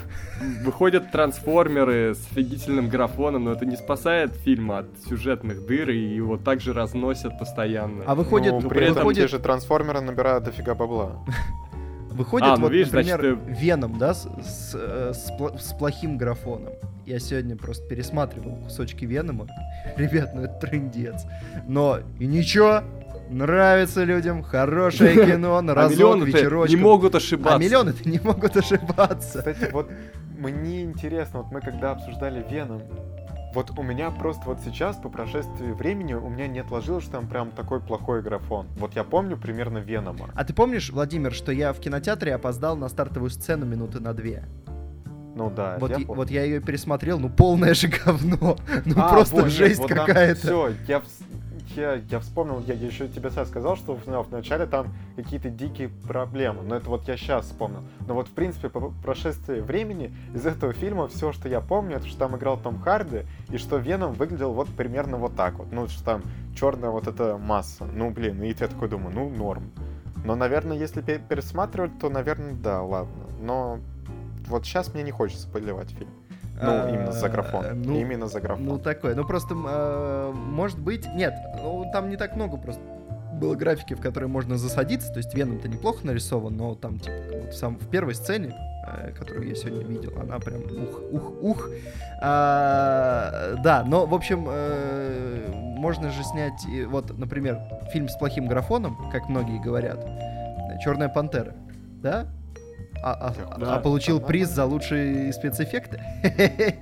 Выходят трансформеры с офигительным графоном, но это не спасает фильм от сюжетных дыр, и его также разносят постоянно. А выходит, ну, ну, при этом выходит, те же трансформеры набирают дофига бабла. выходит А, ну вот, видишь, например, значит, Веном, да, с, с, э, с с плохим графоном. Я сегодня просто пересматривал кусочки Венома. Ребят, ну это трындец. Но и ничего, нравится людям, хорошее кино, на А разок, вечерочком. не могут ошибаться. А миллионы-то не могут ошибаться. Кстати, вот мне интересно, вот мы когда обсуждали Веном, вот у меня просто вот сейчас, по прошествии времени, у меня не отложилось, что там прям такой плохой графон. Вот я помню примерно Венома. А ты помнишь, Владимир, что я в кинотеатре опоздал на стартовую сцену минуты на две? Ну да, Вот, я помню. вот я ее пересмотрел, ну полное же говно. Ну А, просто вот, жесть вот какая-то. Все, я, я, я вспомнил, я, еще тебе сейчас сказал, что в, в начале там какие-то дикие проблемы, но это вот я сейчас вспомнил. Но вот в принципе по прошествии времени из этого фильма все, что я помню, это что там играл Том Харди и что Веном выглядел вот примерно вот так вот. Ну, что там черная вот эта масса. Ну, блин, и я такой думаю, ну, норм. Но, наверное, если пе- пересматривать, то, наверное, да, ладно. Но вот сейчас мне не хочется поливать фильм. Ну, А, именно за графон. ну, именно за графон. Ну, такое. Ну, просто, э, может быть... Нет, ну, там не так много просто было графики, в которые можно засадиться. То есть Веном-то неплохо нарисован, но там, типа, вот сам, в первой сцене, э, которую я сегодня видел, она прям ух, ух, ух. А, да, но, в общем, э, можно же снять, вот, например, фильм с плохим графоном, как многие говорят, «Черная пантера», да? А, а- Да. а получил приз за лучшие спецэффекты?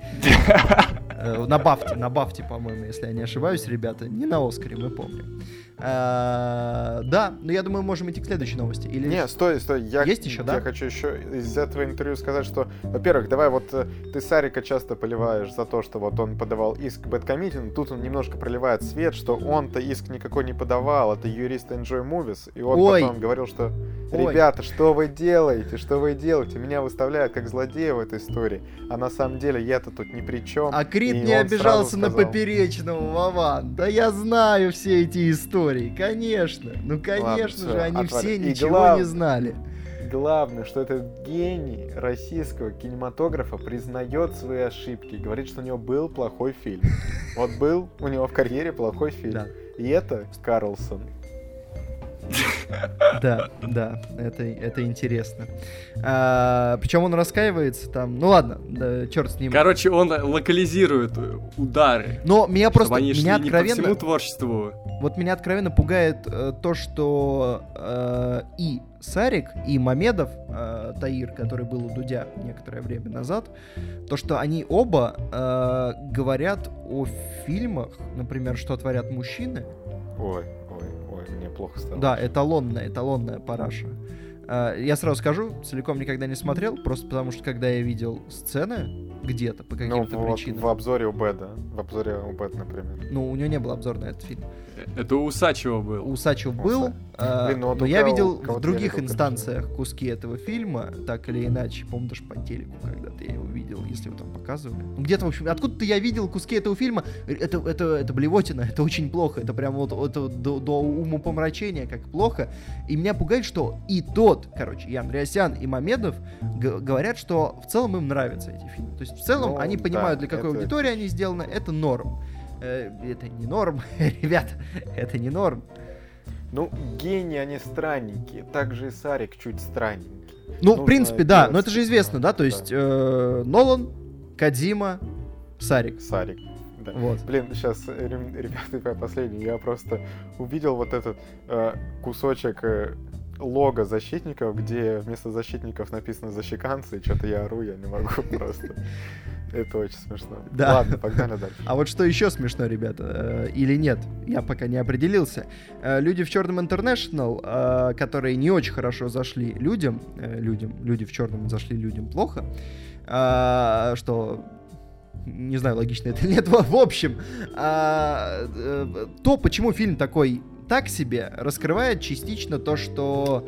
Э, На Бафте, на Бафте, по-моему, если я не ошибаюсь, ребята. Не на Оскаре, мы помним. А, Да, но я думаю, можем идти к следующей новости. Или... Не, стой, стой. Я, Есть еще, да? Я хочу еще из этого интервью сказать, что, во-первых, давай вот э, ты Сарика часто поливаешь за то, что вот он подавал иск к Бэткомитингу, тут он немножко проливает свет, что он-то иск никакой не подавал, это юрист Enjoy Movies, и он Ой. потом говорил, что Ой. ребята, что вы делаете, что вы делаете, меня выставляют как злодея в этой истории, а на самом деле я-то тут ни при чем. А Крит И не обижался сразу на сказал. поперечного, Вован. Да я знаю все эти истории, конечно. Ну, конечно всё, же, они отвали. все ничего глав- не знали. Главное, что этот гений российского кинематографа признает свои ошибки и говорит, что у него был плохой фильм. Вот был у него в карьере плохой фильм. Да. И это Карлсон. Да, да, это, это интересно. А, причем он раскаивается там. Ну ладно, да, черт с ним. Короче, он локализирует удары. Но меня просто они меня шли откровенно. не по всему творчеству. Вот меня откровенно пугает э, то, что э, и Сарик, и Мамедов, э, Таир, который был у Дудя некоторое время назад, то, что они оба э, говорят о фильмах, например, что творят мужчины. Ой, плохо стало. Да, эталонная, эталонная параша. Э, я сразу скажу, целиком никогда не смотрел, просто потому что когда я видел сцены где-то по Ну, каким-то вот причинам, в обзоре у Беда. В обзоре у Бэд, например. ну у него не был обзор на этот фильм. Это у Усачева был. У Сачева был, Уса- э, Блин, ну но я видел в других видел, инстанциях куски этого фильма, так или иначе, по-моему, даже по телеку когда-то я его видел, если его там показывали. Ну, где-то, в общем, откуда-то я видел куски этого фильма, это, это, это блевотина, это очень плохо, это прям вот это до, до умопомрачения, как плохо. И меня пугает, что и тот, короче, и Андреасян, и Мамедов г- говорят, что в целом им нравятся эти фильмы. То есть в целом Ну, они да, понимают, для какой это- аудитории они сделаны, это норм. Э, Это не норм, ребята, это не норм. Ну, гении, они странненькие. Также и Сарик чуть странненький. Ну, в Нужно принципе, да, но это же известно, да, то да. есть э, Нолан, Кадима, Сарик. Сарик. Да. Вот. Блин, сейчас, ребята, последний. Я просто увидел вот этот э, кусочек э, лого защитников, где вместо защитников написано защеканцы, и что-то я ору, я не могу просто. Это очень смешно. Да. Ладно, погнали дальше. А вот что еще смешно, ребята, э, или нет, я пока не определился. Э, люди в черном International, э, которые не очень хорошо зашли людям, людям, люди в черном зашли людям плохо, что не знаю, логично это или нет, в общем, то, почему фильм такой так себе, раскрывает частично то, что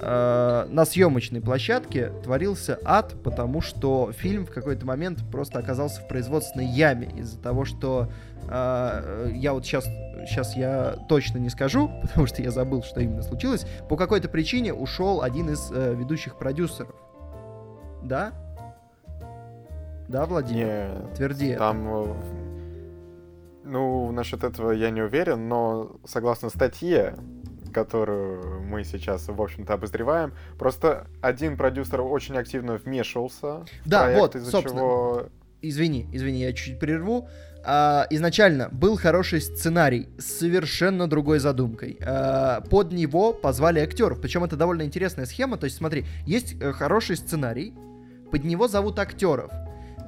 э, на съемочной площадке творился ад, потому что фильм в какой-то момент просто оказался в производственной яме из-за того, что э, я вот сейчас сейчас я точно не скажу, потому что я забыл, что именно случилось. По какой-то причине ушел один из э, ведущих продюсеров. Да? Да, Владимир? Не, Тверди это. там... э, Ну, насчет этого я не уверен, но согласно статье, которую мы сейчас, в общем-то, обозреваем, просто один продюсер очень активно вмешивался в Да, проект, вот, из-за собственно. чего... Извини, извини, я чуть-чуть прерву. А, изначально был хороший сценарий с совершенно другой задумкой. А, под него позвали актеров. Причем это довольно интересная схема. То есть, смотри, есть э, хороший сценарий, под него зовут актеров.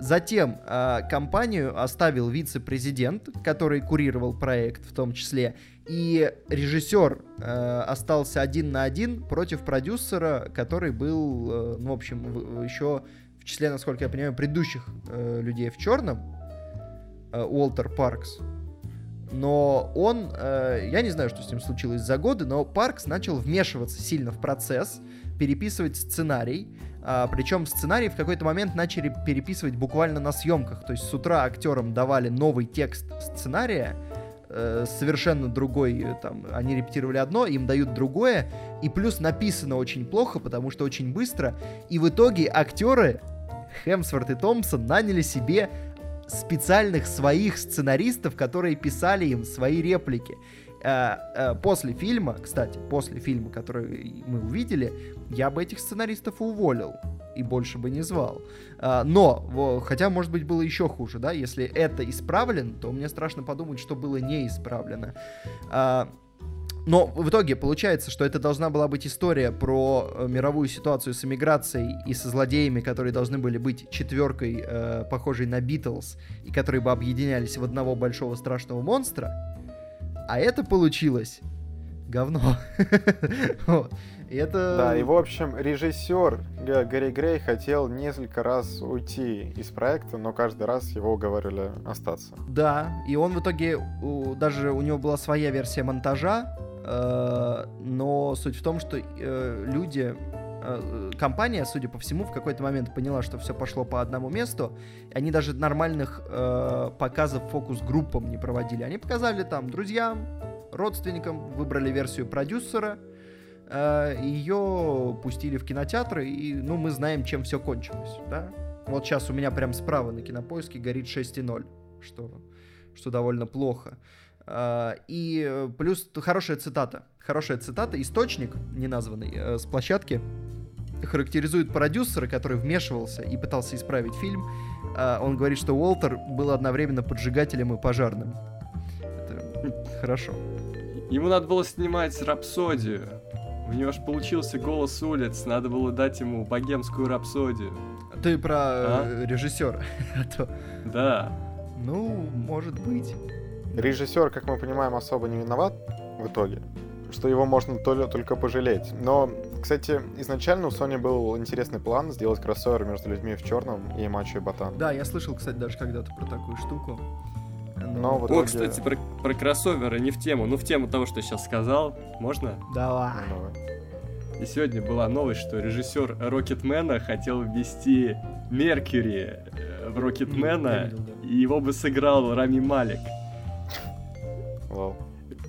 Затем а, компанию оставил вице-президент, который курировал проект в том числе, и режиссер э, остался один на один против продюсера, который был, э, ну, в общем, в- еще в числе, насколько я понимаю, предыдущих э, людей в черном, э, Уолтер Паркс. Но он, э, я не знаю, что с ним случилось за годы, но Паркс начал вмешиваться сильно в процесс, переписывать сценарий, причем сценарий в какой-то момент начали переписывать буквально на съемках. То есть с утра актерам давали новый текст сценария, э, совершенно другой, э, там, они репетировали одно, им дают другое, и плюс написано очень плохо, потому что очень быстро, и в итоге актеры Хемсворт и Томпсон наняли себе специальных своих сценаристов, которые писали им свои реплики. Э, э, После фильма, кстати, после фильма, который мы увидели, я бы этих сценаристов уволил и больше бы не звал. А, Но, хотя, может быть, было еще хуже, да, если это исправлено, то мне страшно подумать, что было не исправлено. Но в итоге получается, что это должна была быть история про э, мировую ситуацию с эмиграцией и со злодеями, которые должны были быть четверкой, э, похожей на Битлз, и которые бы объединялись в одного большого страшного монстра. А это получилось говно. Вот. Это... Да, и в общем, режиссер Га- Гарри Грей хотел несколько раз уйти из проекта, но каждый раз его уговорили остаться. Да, и он в итоге, даже у него была своя версия монтажа, э, но суть в том, что э, люди, компания, судя по всему, в какой-то момент поняла, что все пошло по одному месту, они даже нормальных э, показов фокус-группам не проводили. Они показали там друзьям, родственникам, выбрали версию продюсера, э, ее пустили в кинотеатры, и, ну, мы знаем, чем все кончилось, да? Вот сейчас у меня прям справа на кинопоиске горит 6.0, что, что довольно плохо. А, и э, плюс хорошая цитата. Хорошая цитата. Источник, неназванный, э, с площадки, характеризует продюсера, который вмешивался и пытался исправить фильм. А, он говорит, что Уолтер был одновременно поджигателем и пожарным. Это хорошо. Ему надо было снимать рапсодию. У него же получился голос улиц, надо было дать ему богемскую рапсодию. Ты про а? режиссера. Да. Ну, может быть. Режиссер, как мы понимаем, особо не виноват в итоге, что его можно только пожалеть. Но, кстати, изначально у Sony был интересный план сделать кроссовер между людьми в черном и Мачо и Ботан. Да, я слышал, кстати, даже когда-то про такую штуку. Но в итоге... О, кстати, про, про кроссоверы не в тему, ну в тему того, что я сейчас сказал. Можно? Давай. И сегодня была новость, что режиссер Рокетмена хотел ввести Меркьюри э, в Рокетмена, и его бы сыграл Рами Малик. Вау.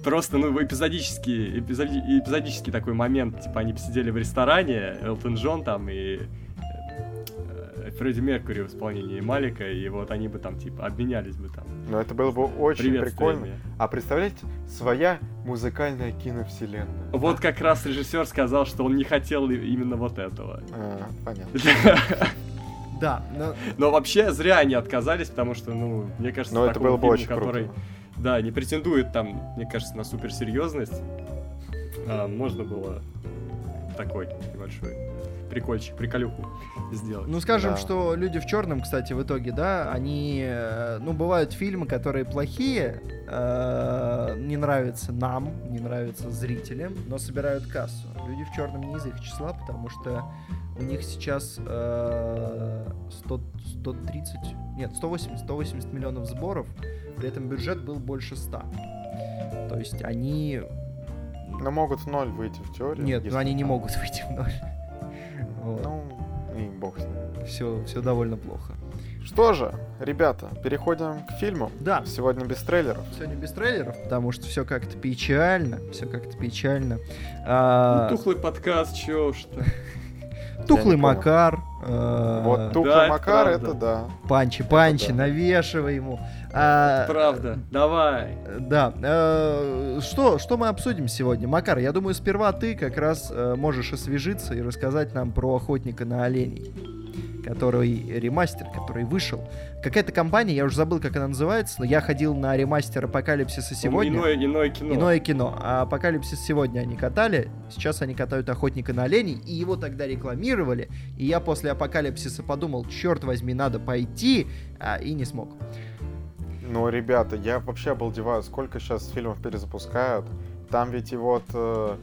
Просто, ну, эпизодический, эпизоди, эпизодический такой момент, типа, они посидели в ресторане, Элтон Джон там и э, Фредди Меркьюри в исполнении Малика, и вот они бы там, типа, обменялись бы там. Ну, это было бы очень прикольно. А представляете, своя музыкальная киновселенная. Вот как раз режиссер сказал, что он не хотел именно вот этого. А, понятно. Да, но... но вообще зря они отказались, потому что, ну, мне кажется, но это было бы очень который, круто. Да, не претендует там, мне кажется, на суперсерьезность, а, можно было такой небольшой прикольчик, приколюху сделать. Ну, скажем, да. что люди в черном, кстати, в итоге, да, они, э, ну, бывают фильмы, которые плохие, э, не нравятся нам, не нравятся зрителям, но собирают кассу. Люди в черном не из их числа, потому что у них сейчас э, 100, 130, нет, 180, 180 миллионов сборов, при этом бюджет был больше 100. То есть они... Но могут в ноль выйти в теории. Нет, но они не могут выйти в ноль. Вот. Ну, и бог с ним. Все, все довольно плохо. Что же, ребята, переходим к фильму. Да. Сегодня без трейлеров. Сегодня без трейлеров, потому что все как-то печально. Все как-то печально. А... Ну, тухлый подкаст, чё что. Тухлый Макар. Э, вот тухлый Макар, это, да. Панчи-панчи, навешивай ему. А, Правда, давай. Да. А, что, что мы обсудим сегодня? Макар, я думаю, сперва ты как раз а, можешь освежиться и рассказать нам про охотника на оленей который ремастер, который вышел. Какая-то компания, я уже забыл, как она называется, но я ходил на ремастер Апокалипсиса сегодня. Иное, иное кино. Иное кино. А Апокалипсис сегодня они катали, сейчас они катают Охотника на оленей, и его тогда рекламировали, и я после Апокалипсиса подумал, черт возьми, надо пойти, а, и не смог. Ну, ребята, я вообще обалдеваю, сколько сейчас фильмов перезапускают. Там ведь и вот э,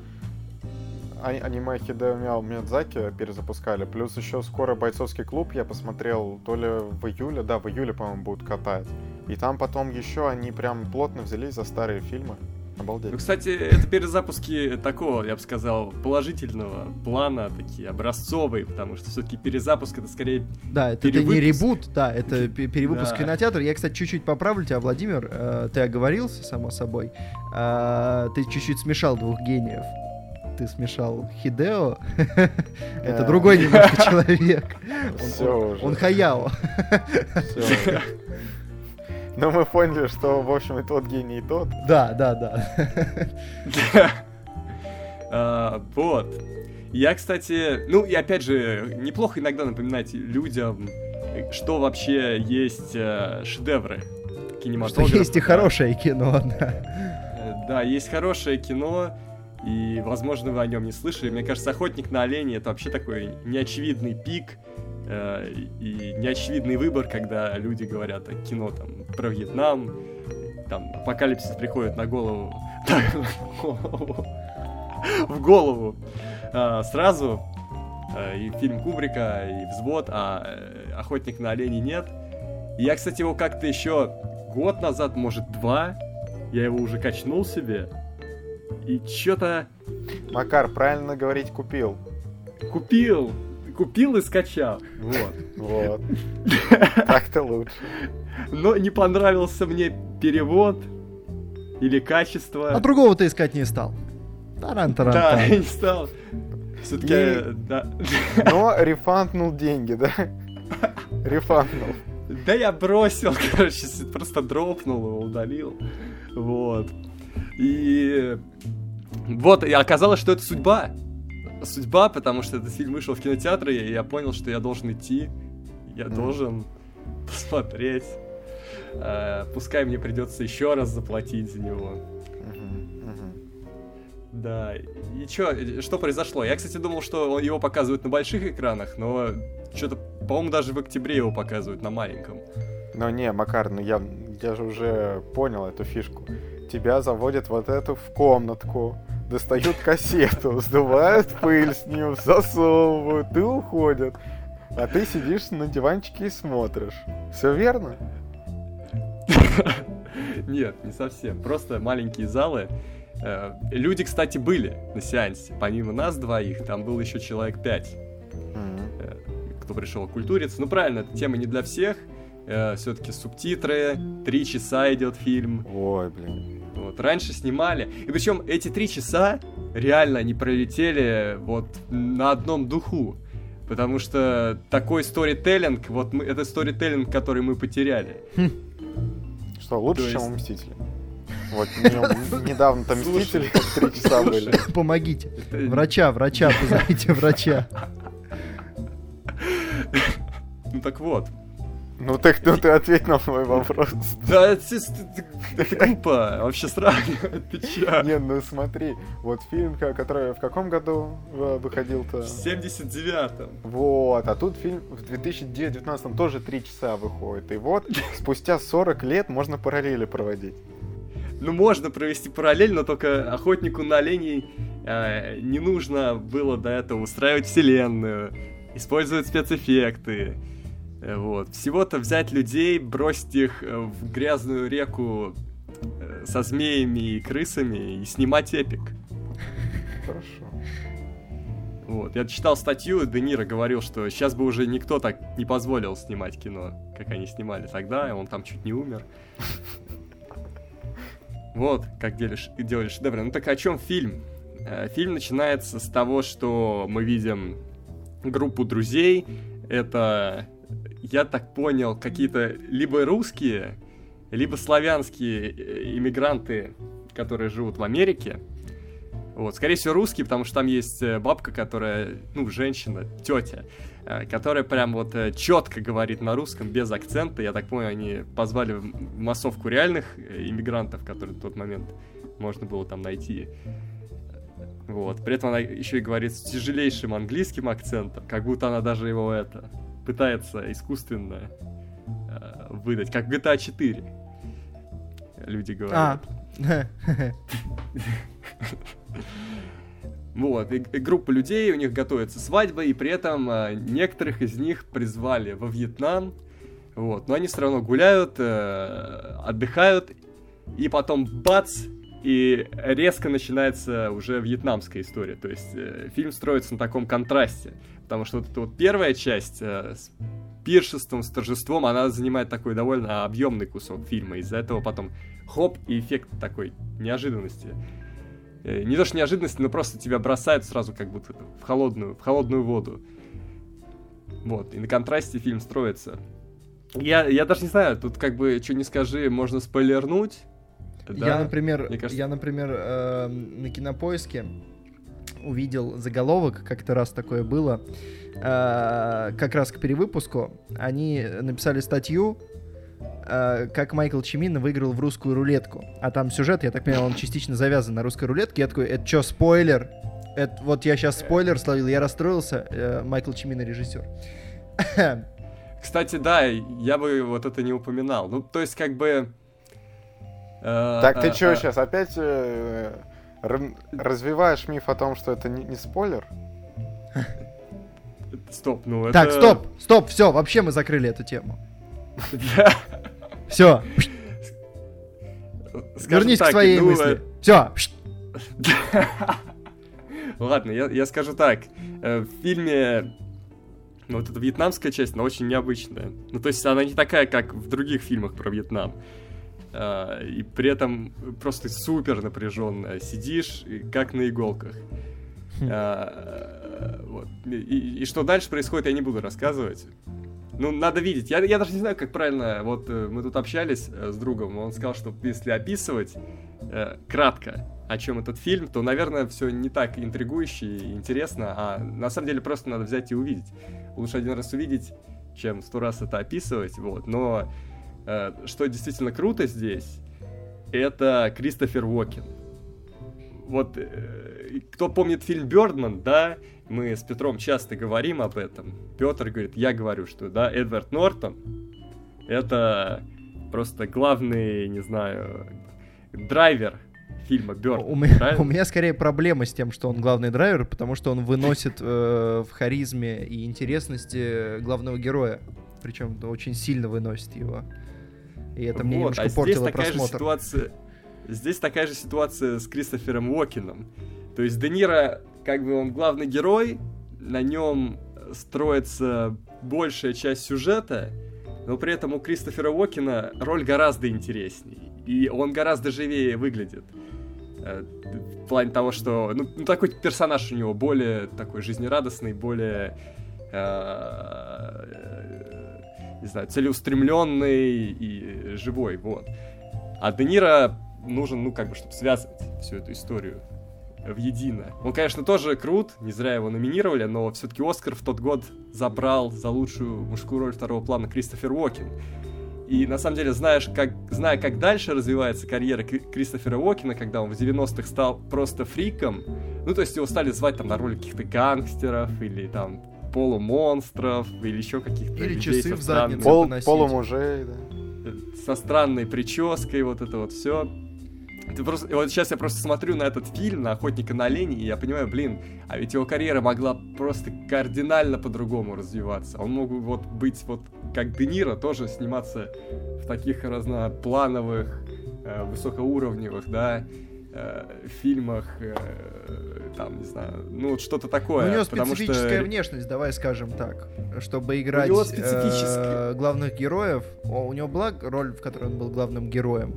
а, аниме Хидео Миядзаки перезапускали. Плюс еще скоро бойцовский клуб я посмотрел, то ли в июле, да, в июле, по-моему, будут катать. И там потом еще они прям плотно взялись за старые фильмы. Обалдеть. Ну, кстати, это перезапуски такого, я бы сказал, положительного плана, такие образцовые, потому что все-таки перезапуск это скорее Да, это, это не ребут, да, это перевыпуск да. кинотеатра. Я, кстати, чуть-чуть поправлю тебя, Владимир, э, ты оговорился, само собой. Э, ты чуть-чуть смешал двух гениев. Ты смешал Хидео, это другой немножко человек. Он Хаяо. Но мы поняли, что, в общем, и тот гений, и тот. Да, да, да. А, вот. Я, кстати, ну и опять же, неплохо иногда напоминать людям, что вообще есть э, шедевры кинематографа. Что есть и хорошее кино, да. Э, да, есть хорошее кино, и, возможно, вы о нем не слышали. Мне кажется, «Охотник на оленей» — это вообще такой неочевидный пик э, и неочевидный выбор, когда люди говорят о кино там про Вьетнам, там апокалипсис приходит на голову, в голову э, сразу, э, и фильм Кубрика, и «Взвод», а э, «Охотник на оленей» нет. И я, кстати, его как-то еще год назад, может, два, я его уже качнул себе, и что-то... Макар, правильно говорить купил. Купил! Купил и скачал. Вот. Вот. Так-то лучше. Но не понравился мне перевод или качество. А другого ты искать не стал. таран таран Да, я не стал. Все-таки, и... да. Но рефанднул деньги, да? Рефанднул. Да я бросил, короче, просто дропнул его, удалил. Вот. И вот, и оказалось, что это судьба. Судьба, потому что этот фильм вышел в кинотеатры, и я понял, что я должен идти. Я Мгм. должен посмотреть. Э, Пускай мне придется еще раз заплатить за него. Да, и чё, что произошло? Я, кстати, думал, что его показывают на больших экранах, но что-то, по-моему, даже в октябре его показывают на маленьком. Ну не, Макар, ну я, я же уже понял эту фишку. Тебя заводят вот эту в комнатку, достают кассету, сдувают пыль с нее, засовывают и уходят. А ты сидишь на диванчике и смотришь. Все верно? Нет, не совсем. Просто маленькие залы. Э, Люди, кстати, были на сеансе. Помимо нас двоих, там было еще человек пять, Мгм. кто пришел культуриться. Ну, правильно, эта тема не для всех. Все-таки субтитры, три часа идет фильм. Ой, блин. Вот, раньше снимали. И причем эти три часа реально они пролетели вот на одном духу. Потому что такой сторителлинг, вот мы, это сторителлинг, который мы потеряли. Что, лучше, То чем есть- у Мстителей? Вот не- недавно там Мстители три часа были. Помогите. Врача, врача, позовите врача. Ну так вот. Ну так ну ты ответь на мой вопрос. Да, это, глупо вообще сравнивать, ты чё? Не, ну смотри, вот фильм, ко- который в каком году э, выходил-то? В 79-м. Вот, а тут фильм в 2019 тоже три часа выходит. И вот спустя 40 лет можно параллели проводить. Ну, можно провести параллель, но только охотнику на оленей э, не нужно было до этого устраивать вселенную, использовать спецэффекты. Э, Вот. Всего-то взять людей, бросить их э, в грязную реку э, со змеями и крысами и снимать эпик. Хорошо. Вот. Я читал статью, Де Ниро говорил, что сейчас бы уже никто так не позволил снимать кино, как они снимали тогда, и он там чуть не умер. Вот, как делали, ш- делали шедевры. Ну так о чем фильм? Фильм начинается с того, что мы видим группу друзей. Это, я так понял, какие-то либо русские, либо славянские э, иммигранты, которые живут в Америке. Вот, скорее всего, русские, потому что там есть э, бабка, которая, ну, женщина, тетя, э, которая прям вот четко говорит на русском, без акцента. Я так понял, они позвали в массовку реальных иммигрантов, которые в тот момент можно было там найти. Вот. При этом она еще и говорит с тяжелейшим английским акцентом, как будто она даже его это пытается искусственно э, выдать, как GTA 4. Люди говорят. А. Вот, и, и группа людей, у них готовится свадьба, и при этом э, некоторых из них призвали во Вьетнам. Вот, но они все равно гуляют, э, отдыхают, и потом бац, и резко начинается уже вьетнамская история. То есть э, фильм строится на таком контрасте. Потому что вот эта вот первая часть э, с пиршеством, с торжеством, она занимает такой довольно объемный кусок фильма. Из-за этого потом хоп, и эффект такой неожиданности. Э, Не то что неожиданности, но просто тебя бросают сразу как будто в холодную, в холодную воду. Вот, и на контрасте фильм строится. Я, я даже не знаю, тут как бы, что не скажи, можно спойлернуть. Я, например, кажется- я, например, э, на кинопоиске увидел заголовок, как-то раз такое было, э, как раз к перевыпуску. Они написали статью, э, как Майкл Чимин выиграл в русскую рулетку. А там сюжет, я так понимаю, он частично завязан на русской рулетке. Я такой, это что, спойлер? Это, вот я сейчас спойлер словил, я расстроился. Э, Майкл Чимин режиссер. Кстати, да, я бы вот это не упоминал. Ну, то есть, как бы... э, Так ты э, что э, сейчас опять э, р- развиваешь миф о том, что это не, не спойлер? Стоп, ну это... Так, стоп, стоп, все, вообще мы закрыли эту тему. Все, вернись к своей ну, мысли. э, Все, Ладно, я, я скажу так. Э, В фильме ну, вот эта вьетнамская часть, она очень необычная. Ну, то есть она не такая, как в других фильмах про Вьетнам. А, И при этом просто супер напряженная. Сидишь, и как на иголках. Хм. А, вот. И, и что дальше происходит, я не буду рассказывать. Ну, надо видеть. Я, я даже не знаю, как правильно. Вот э, мы тут общались э, с другом, он сказал, что если описывать э, кратко, о чем этот фильм, то, наверное, все не так интригующе и интересно, а на самом деле просто надо взять и увидеть. Лучше один раз увидеть, чем сто раз это описывать, вот. Но что действительно круто здесь, это Кристофер Уокен. Вот э, кто помнит фильм Бёрдман, да, мы с Петром часто говорим об этом. Петр говорит, я говорю, что, да, Эдвард Нортон это просто главный, не знаю, драйвер фильма Бёрд. У меня, у меня скорее проблема с тем, что он главный драйвер, потому что он выносит э, в харизме и интересности главного героя. Причем очень сильно выносит его. И это мне вот, немножко а портило здесь такая просмотр. Же ситуация, здесь такая же ситуация с Кристофером Уокеном. То есть Де Ниро, как бы он главный герой, на нем строится большая часть сюжета, но при этом у Кристофера Уокена роль гораздо интереснее. И он гораздо живее выглядит. Э, в плане того, что ну, ну, такой персонаж у него более такой жизнерадостный, более э, не знаю, целеустремленный и живой, вот. А Де Ниро нужен, ну, как бы, чтобы связывать всю эту историю в едино. Он, конечно, тоже крут, не зря его номинировали, но все-таки Оскар в тот год забрал за лучшую мужскую роль второго плана Кристофер Уокен. И на самом деле, знаешь, как, зная, как дальше развивается карьера Кристофера Уокена, когда он в 90-х стал просто фриком, ну, то есть его стали звать там на роли каких-то гангстеров или там полумонстров или еще каких-то Или людей часы в задницу Пол, Полумужей, да. Со странной прической, вот это вот все. Ты просто, вот сейчас я просто смотрю на этот фильм, на «Охотника на оленей», и я понимаю, блин, а ведь его карьера могла просто кардинально по-другому развиваться. Он мог вот быть вот как Де Ниро, тоже сниматься в таких разноплановых, э, высокоуровневых, да, э, фильмах, э, там, не знаю, ну вот что-то такое. у него специфическая что... внешность, давай скажем так, чтобы играть э, главных героев. О, у него была роль, в которой он был главным героем.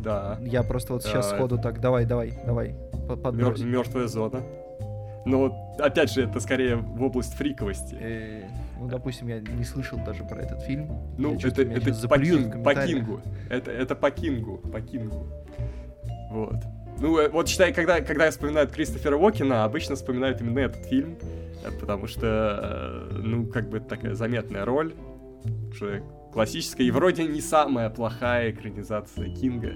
Да. Я просто вот сейчас сходу так, давай, давай, давай, подбрось. Мертвая зона. Но опять же, это скорее в область фриковости. Э, ну, допустим, я не слышал даже про этот фильм. Ну, я это, это по, кинг, по Кингу. Это, это по Кингу, по Кингу. Вот. Ну, э, вот считай, когда, когда вспоминают Кристофера Уокена, обычно вспоминают именно этот фильм, э, потому что, ну, как бы такая заметная роль, уже классическая, и вроде не самая плохая экранизация Кинга.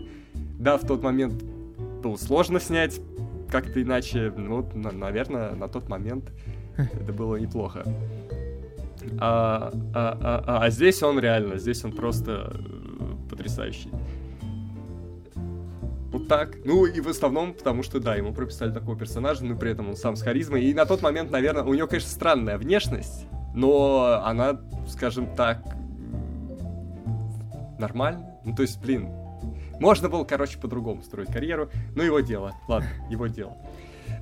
Да, в тот момент было сложно снять как-то иначе, ну, на, наверное, на тот момент это было неплохо. А, а, а, а, а здесь он реально, здесь он просто э, потрясающий. Вот так. Ну и в основном, потому что, да, ему прописали такого персонажа, но при этом он сам с харизмой. И на тот момент, наверное, у него, конечно, странная внешность, но она, скажем так, нормально. Ну, то есть, блин, можно было, короче, по-другому строить карьеру. Ну, его дело. Ладно, его дело.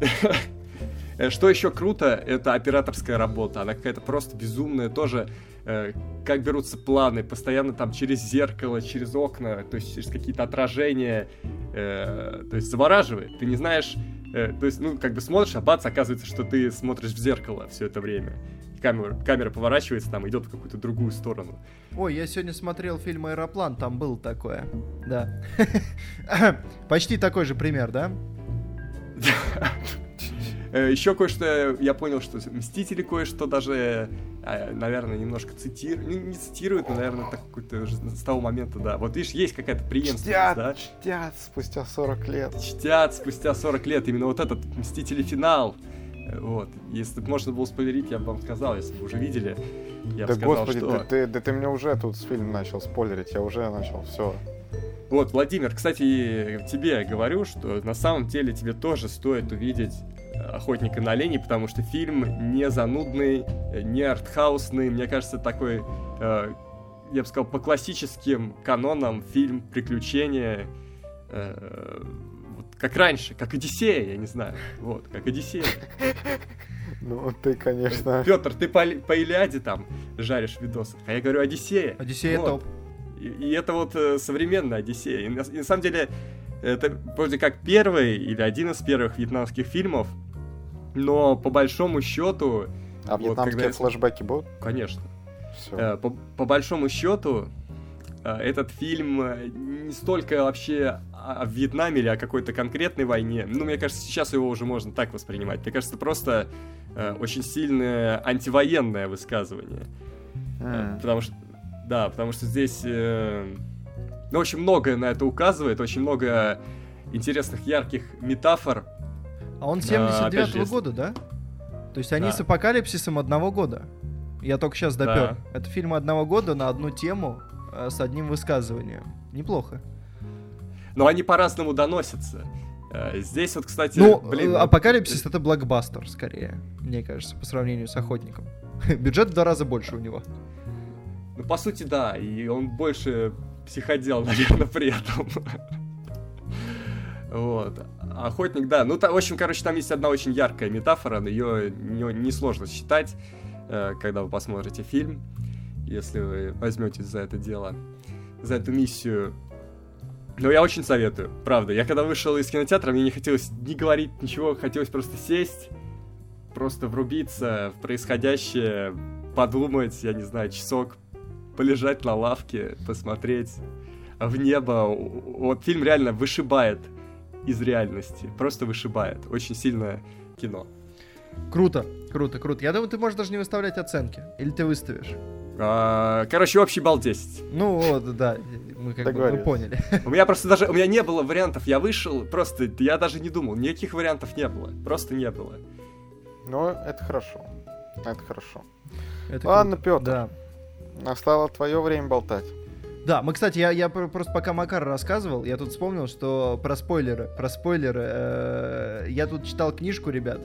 Что еще круто, это операторская работа. Она какая-то просто безумная тоже. Э, как берутся планы, постоянно там через зеркало, через окна, то есть через какие-то отражения. Э, то есть завораживает. Ты не знаешь, э, то есть, ну, как бы смотришь, а бац, оказывается, что ты смотришь в зеркало все это время камера, камера поворачивается, там идет в какую-то другую сторону. Ой, я сегодня смотрел фильм «Аэроплан», там был такое. Да. Почти такой же пример, да? Еще кое-что я понял, что Мстители кое-что даже, наверное, немножко цитируют. Не, не цитируют, но, наверное, так какой-то с того момента, да. Вот видишь, есть какая-то преемственность, чтят, да? Чтят спустя 40 лет. Чтят спустя 40 лет. Именно вот этот Мстители финал вот. Если бы можно было спойлерить, я бы вам сказал, если бы уже видели. Я да бы сказал, господи, что... да, ты, да ты мне уже тут с фильм начал спойлерить, я уже начал, все. Вот, Владимир, кстати, тебе говорю, что на самом деле тебе тоже стоит увидеть «Охотника на оленей», потому что фильм не занудный, не артхаусный, мне кажется, такой, э, я бы сказал, по классическим канонам фильм приключения, э, как раньше, как Одиссея, я не знаю. Вот, как Одиссея. Ну, ты, конечно... Петр, ты по, по Илиаде там жаришь видосы, а я говорю Одиссея. Одиссея вот. топ. И, и это вот э, современная Одиссея. И на, и на самом деле, это вроде как первый или один из первых вьетнамских фильмов, но по большому счету... А вот, вьетнамские когда... флешбеки будут? Конечно. Всё. Э, По, по большому счету, э, этот фильм э, не столько вообще о Вьетнаме или о какой-то конкретной войне. Ну, мне кажется, сейчас его уже можно так воспринимать. Мне кажется, просто очень сильное антивоенное высказывание. М. Потому что, да, потому что здесь, ну, очень многое на это указывает, очень много интересных, ярких метафор. А он Да, опять же, 79-го если- года, да? То есть они Да. с апокалипсисом одного года. Я только сейчас допер. Да. Это фильм одного года на одну тему э, с одним высказыванием. Неплохо. Но они по-разному доносятся. Э, Здесь вот, кстати, Ну, блин, э, апокалипсис это блокбастер, скорее, мне кажется, по сравнению с охотником. Бюджет в два раза больше у него. Ну, по сути, да, и он больше психодел, наверное, при этом. Вот. Охотник, да. Ну, та- в общем, короче, там есть одна очень яркая метафора, ее несложно считать, э, когда вы посмотрите фильм, если вы возьметесь за это дело, за эту миссию. Но я очень советую, правда. Я когда вышел из кинотеатра, мне не хотелось ни говорить ничего, хотелось просто сесть, просто врубиться в происходящее, подумать, я не знаю, часок, полежать на лавке, посмотреть в небо. Вот фильм реально вышибает из реальности, просто вышибает. Очень сильное кино. Круто, круто, круто. Я думаю, ты можешь даже не выставлять оценки. Или ты выставишь? А, Короче, общий балл 10. Ну вот, да, мы как бы мы поняли. У меня просто даже, у меня не было вариантов, я вышел, просто я даже не думал, никаких вариантов не было, просто не было. Но это хорошо. Это хорошо. Это Ладно, круто. Петр. Да. Настало твое время болтать. Да, мы, кстати, я, я про- просто пока Макар рассказывал, я тут вспомнил, что про спойлеры, про спойлеры, э, я тут читал книжку, ребят,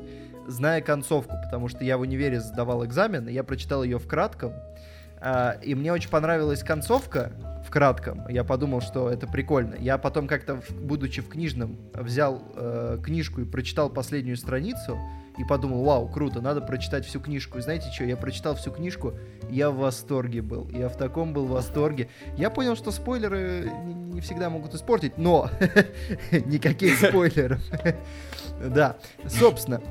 зная концовку, потому что я в универе сдавал экзамен, и я прочитал ее в кратком, а, и мне очень понравилась концовка в кратком, я подумал, что это прикольно. Я потом как-то, будучи в книжном, взял э, книжку и прочитал последнюю страницу, и подумал, вау, круто, надо прочитать всю книжку. И знаете что, я прочитал всю книжку, я в восторге был, я в таком был восторге. Я понял, что спойлеры не, всегда могут испортить, но никаких спойлеров. Да, собственно.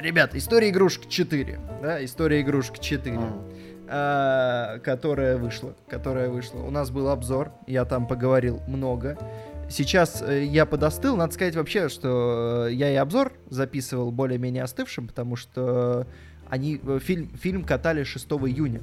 Ребят, история игрушек 4. Да, история игрушек 4 М. а, которая вышла, которая вышла. У нас был обзор, я там поговорил много. Сейчас э, я подостыл, надо сказать вообще, что э, я и обзор записывал более-менее остывшим, потому что они э, фильм, фильм катали 6 июня.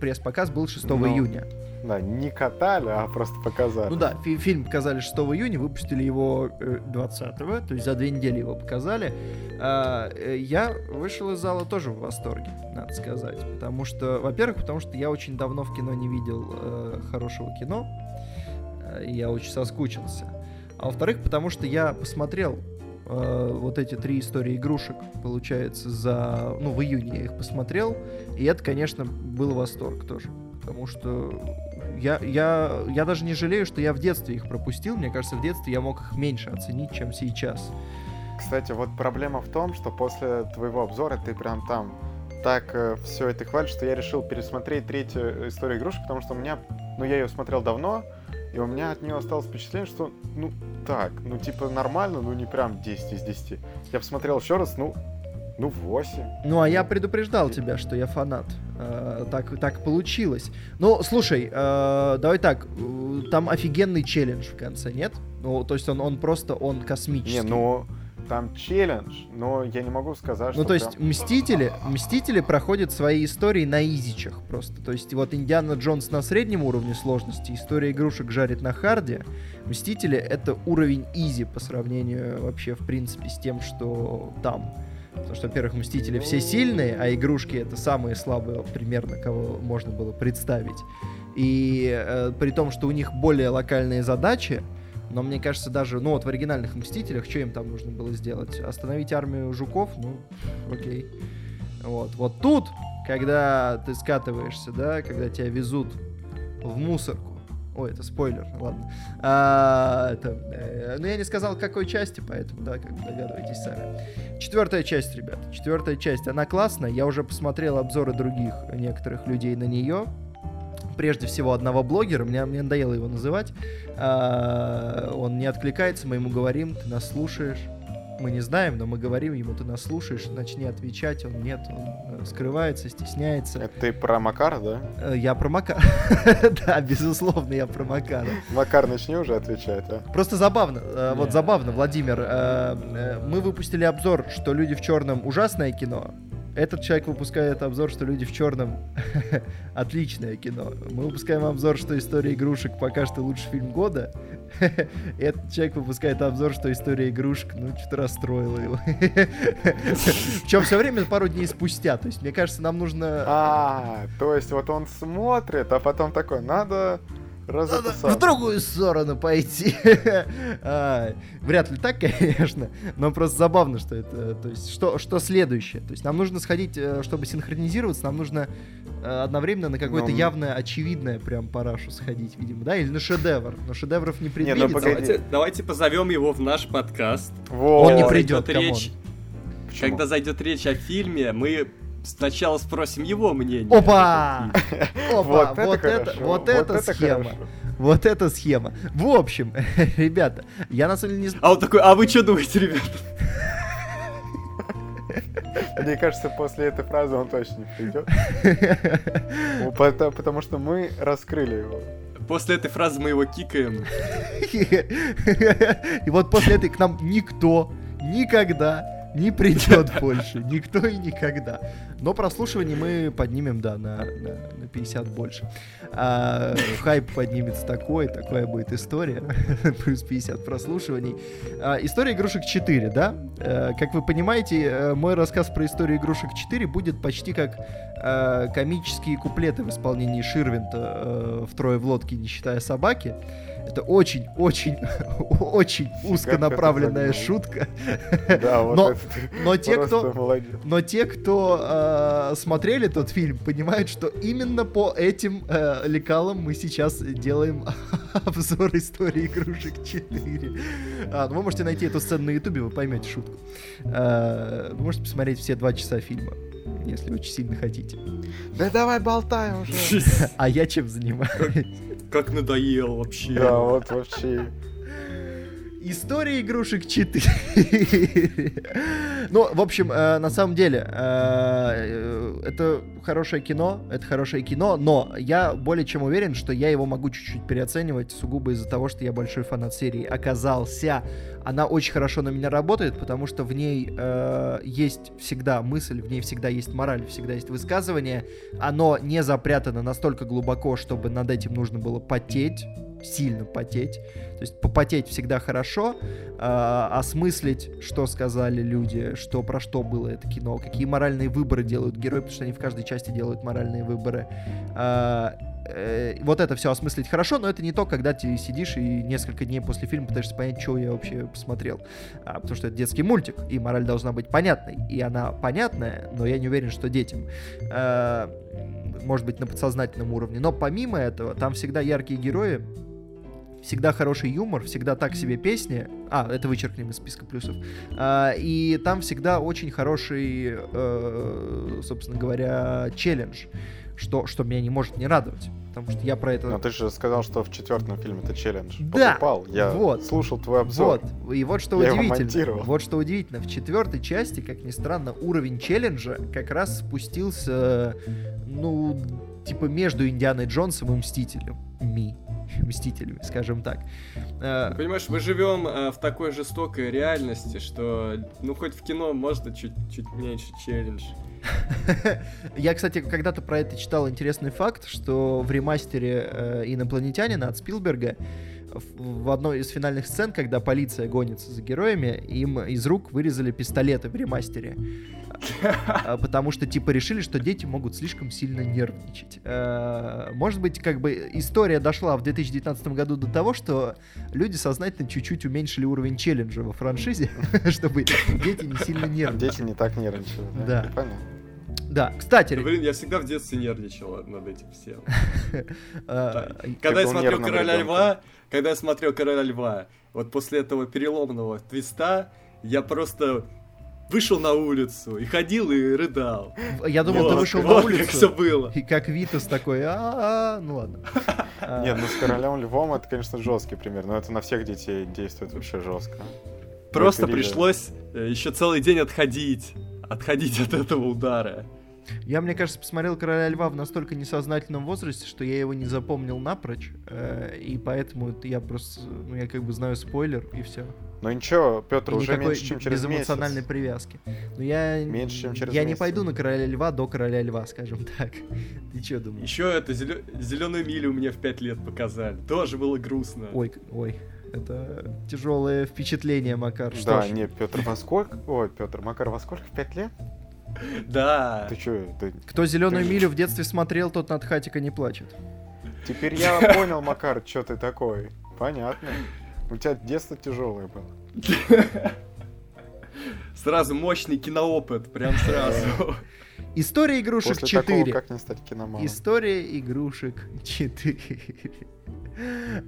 Пресс-показ был 6 Ну, июня. Да, не катали, а просто показали. Ну да, фи- фильм показали 6 июня, выпустили его э, 20-го, то есть за две недели его показали. А, я вышел из зала тоже в восторге, надо сказать. Потому что, во-первых, потому что я очень давно в кино не видел э, хорошего кино. Э, я очень соскучился. А во-вторых, потому что я посмотрел э, вот эти три истории игрушек, получается, за... Ну, в июне я их посмотрел. И это, конечно, был восторг тоже. Потому что я, я, я даже не жалею, что я в детстве их пропустил. Мне кажется, в детстве я мог их меньше оценить, чем сейчас. Кстати, вот проблема в том, что после твоего обзора ты прям там так все это хвалишь, что я решил пересмотреть третью историю игрушек, потому что у меня, ну я ее смотрел давно, и у меня от нее осталось впечатление, что, ну, так, ну, типа, нормально, ну, не прям 10 из 10. Я посмотрел еще раз, ну, ну, 8. Ну, а я предупреждал тебя, что я фанат. Э, так, так получилось. Ну, слушай, э, давай так. э, Там офигенный челлендж в конце, нет? Ну, то есть он, он просто, он космический. Не, ну, там челлендж, но я не могу сказать, что Ну, то есть прям- Мстители, Мстители проходят свои истории на изичах просто. То есть вот Индиана Джонс на среднем уровне сложности, история игрушек жарит на харде. Мстители — это уровень изи по сравнению вообще, в принципе, с тем, что там. Потому что, во-первых, Мстители все сильные, а игрушки — это самые слабые примерно, кого можно было представить. И э, при том, что у них более локальные задачи, но мне кажется, даже, ну вот в оригинальных Мстителях, что им там нужно было сделать? Остановить армию жуков? Ну, окей. Вот. Вот тут, когда ты скатываешься, да, когда тебя везут в мусорку, Ой, это спойлер, ладно. А, это, э, ну, я не сказал, какой части, поэтому, да, как догадывайтесь сами. Четвертая часть, ребят. Четвертая часть, она классная. Я уже посмотрел обзоры других некоторых людей на нее. Прежде всего, одного блогера, мне, мне надоело его называть. А, он не откликается, мы ему говорим, ты нас слушаешь. Мы не знаем, но мы говорим ему, ты нас слушаешь, начни отвечать. Он нет, он э, скрывается, стесняется. Это ты про Макара, да? Э, Я про Макара. Да, безусловно, я про Макара. Макар, начни уже отвечать, а? Просто забавно, э, вот забавно, Владимир. Мы выпустили обзор, что «Люди в черном» ужасное кино. Этот человек выпускает обзор, что «Люди в черном» отличное кино. Мы выпускаем обзор, что «История игрушек» пока что лучший фильм года. Этот человек выпускает обзор, что «История игрушек», ну, что-то расстроило его. Причем все время пару дней спустя. То есть, мне кажется, нам нужно... А, то есть вот он смотрит, а потом такой, надо раз Надо это сам». в другую сторону пойти. А, Вряд ли так, конечно, но просто забавно, что это, то есть, что, что следующее. То есть нам нужно сходить, э, чтобы синхронизироваться, нам нужно э, одновременно на какое-то Ну, явное, очевидное прям парашу сходить, видимо, да, или на шедевр. Но шедевров не ну, предвидится. погоди. Давайте, давайте позовем его в наш подкаст. Вот. Он не Когда придет, зайдет речь, когда зайдет речь о фильме, мы сначала спросим его мнение. Опа! Опа! Вот это Вот это, хорошо, вот это схема. хорошо. Вот эта схема. В общем, ребята, я на самом деле не знаю. А он такой, а вы что думаете, ребята? Мне кажется, после этой фразы он точно не придет. Ну, пото- Потому что мы раскрыли его. После этой фразы мы его кикаем. И вот после этой к нам никто никогда не придет больше. Никто и никогда. Но прослушивание мы поднимем, да, на, на, на 50 больше. А, хайп поднимется такой, такая будет история. Плюс 50 прослушиваний. А, история игрушек 4, да? Э, как вы понимаете, э, мой рассказ про историю игрушек 4 будет почти как э, комические куплеты в исполнении Ширвинта э, «Втрое в лодке, не считая собаки». Это очень-очень, очень узконаправленная загнул. шутка. Да, вот Но- это Но те, кто, молодец. но те, кто э, смотрели тот фильм, понимают, что именно по этим э, лекалам мы сейчас делаем обзор истории игрушек 4. А, ну вы можете найти эту сцену на ютубе, вы поймете шутку. Э, вы можете посмотреть все два часа фильма, если очень сильно хотите. Да давай болтай уже. А я чем занимаюсь? Как надоел вообще. Да, вот вообще. История игрушек 4. Ну, в общем, э, на самом деле, э, э, это хорошее кино, это хорошее кино, но я более чем уверен, что я его могу чуть-чуть переоценивать сугубо из-за того, что я большой фанат серии оказался. Она очень хорошо на меня работает, потому что в ней э, есть всегда мысль, в ней всегда есть мораль, всегда есть высказывание. Оно не запрятано настолько глубоко, чтобы над этим нужно было потеть, сильно потеть. То есть попотеть всегда хорошо, а, осмыслить, что сказали люди, что про что было это кино, какие моральные выборы делают герои, потому что они в каждой части делают моральные выборы. А, э, вот это все осмыслить хорошо, но это не то, когда ты сидишь и несколько дней после фильма пытаешься понять, что я вообще посмотрел. А, потому что это детский мультик, и мораль должна быть понятной. И она понятная, но я не уверен, что детям. А, может быть, на подсознательном уровне. Но помимо этого, там всегда яркие герои, всегда хороший юмор, всегда так себе песни. А, это вычеркнем из списка плюсов. А, и там всегда очень хороший, э, собственно говоря, челлендж, что, что меня не может не радовать. Потому что я про это... Но ты же сказал, что в четвертом фильме это челлендж. Да, Покупал. Я вот. слушал твой обзор. Вот, и вот что Я удивительно. Вот что удивительно. В четвертой части, как ни странно, уровень челленджа как раз спустился, ну, типа между Индианой Джонсом и Мстителем. Ми. Мстителями, скажем так. Э, Понимаешь, мы живем э, в такой жестокой реальности, что ну хоть в кино можно чуть-чуть меньше челлендж. Я, кстати, когда-то про это читал интересный факт, что в ремастере э, «Инопланетянина» от Спилберга в, одной из финальных сцен, когда полиция гонится за героями, им из рук вырезали пистолеты в ремастере. А, Потому что, типа, решили, что дети могут слишком сильно нервничать. Э, Может быть, как бы история дошла в 2019 году до того, что люди сознательно чуть-чуть уменьшили уровень челленджа во франшизе, чтобы дети не сильно нервничали. Дети не так нервничают. Да. Понятно. Да, кстати, Блин, я всегда в детстве нервничал над этим всем. э, Когда я смотрел Короля. Льва, когда я смотрел Короля Льва, вот после этого переломного твиста, я просто вышел на улицу и ходил и рыдал. Я думал, ты Вот, вышел на вот как все улицу, было. и как Витас такой, а ну ладно. А, Нет, ну с королем львом это, конечно, жесткий пример, но это на всех детей действует вообще жестко. просто пришлось э, еще целый день отходить. Отходить от этого удара. Я, мне кажется, посмотрел «Короля льва» в настолько несознательном возрасте, что я его не запомнил напрочь, э, и поэтому я просто, ну, я как бы знаю спойлер, и все. Ну ничего, Петр, и уже меньше, чем через без месяц. эмоциональной привязки. Но я, меньше, чем через я месяц. не пойду на «Короля льва» до «Короля льва», скажем так. Ты что думаешь? Еще это «Зеленую милю» мне в пять лет показали. Тоже было грустно. Ой, ой, это тяжелое впечатление, Макар. Что да, ж? не, Петр, во сколько? Ой, Петр, Макар, во сколько? В пять лет? Да. Ты чё? Ты... Кто зеленую ты... милю в детстве смотрел, тот над хатика не плачет. Теперь я понял, Макар, что ты такой. Понятно. У тебя детство тяжелое было. Сразу мощный киноопыт, прям сразу. История игрушек После 4. Такого, как не стать киноманом? История игрушек 4.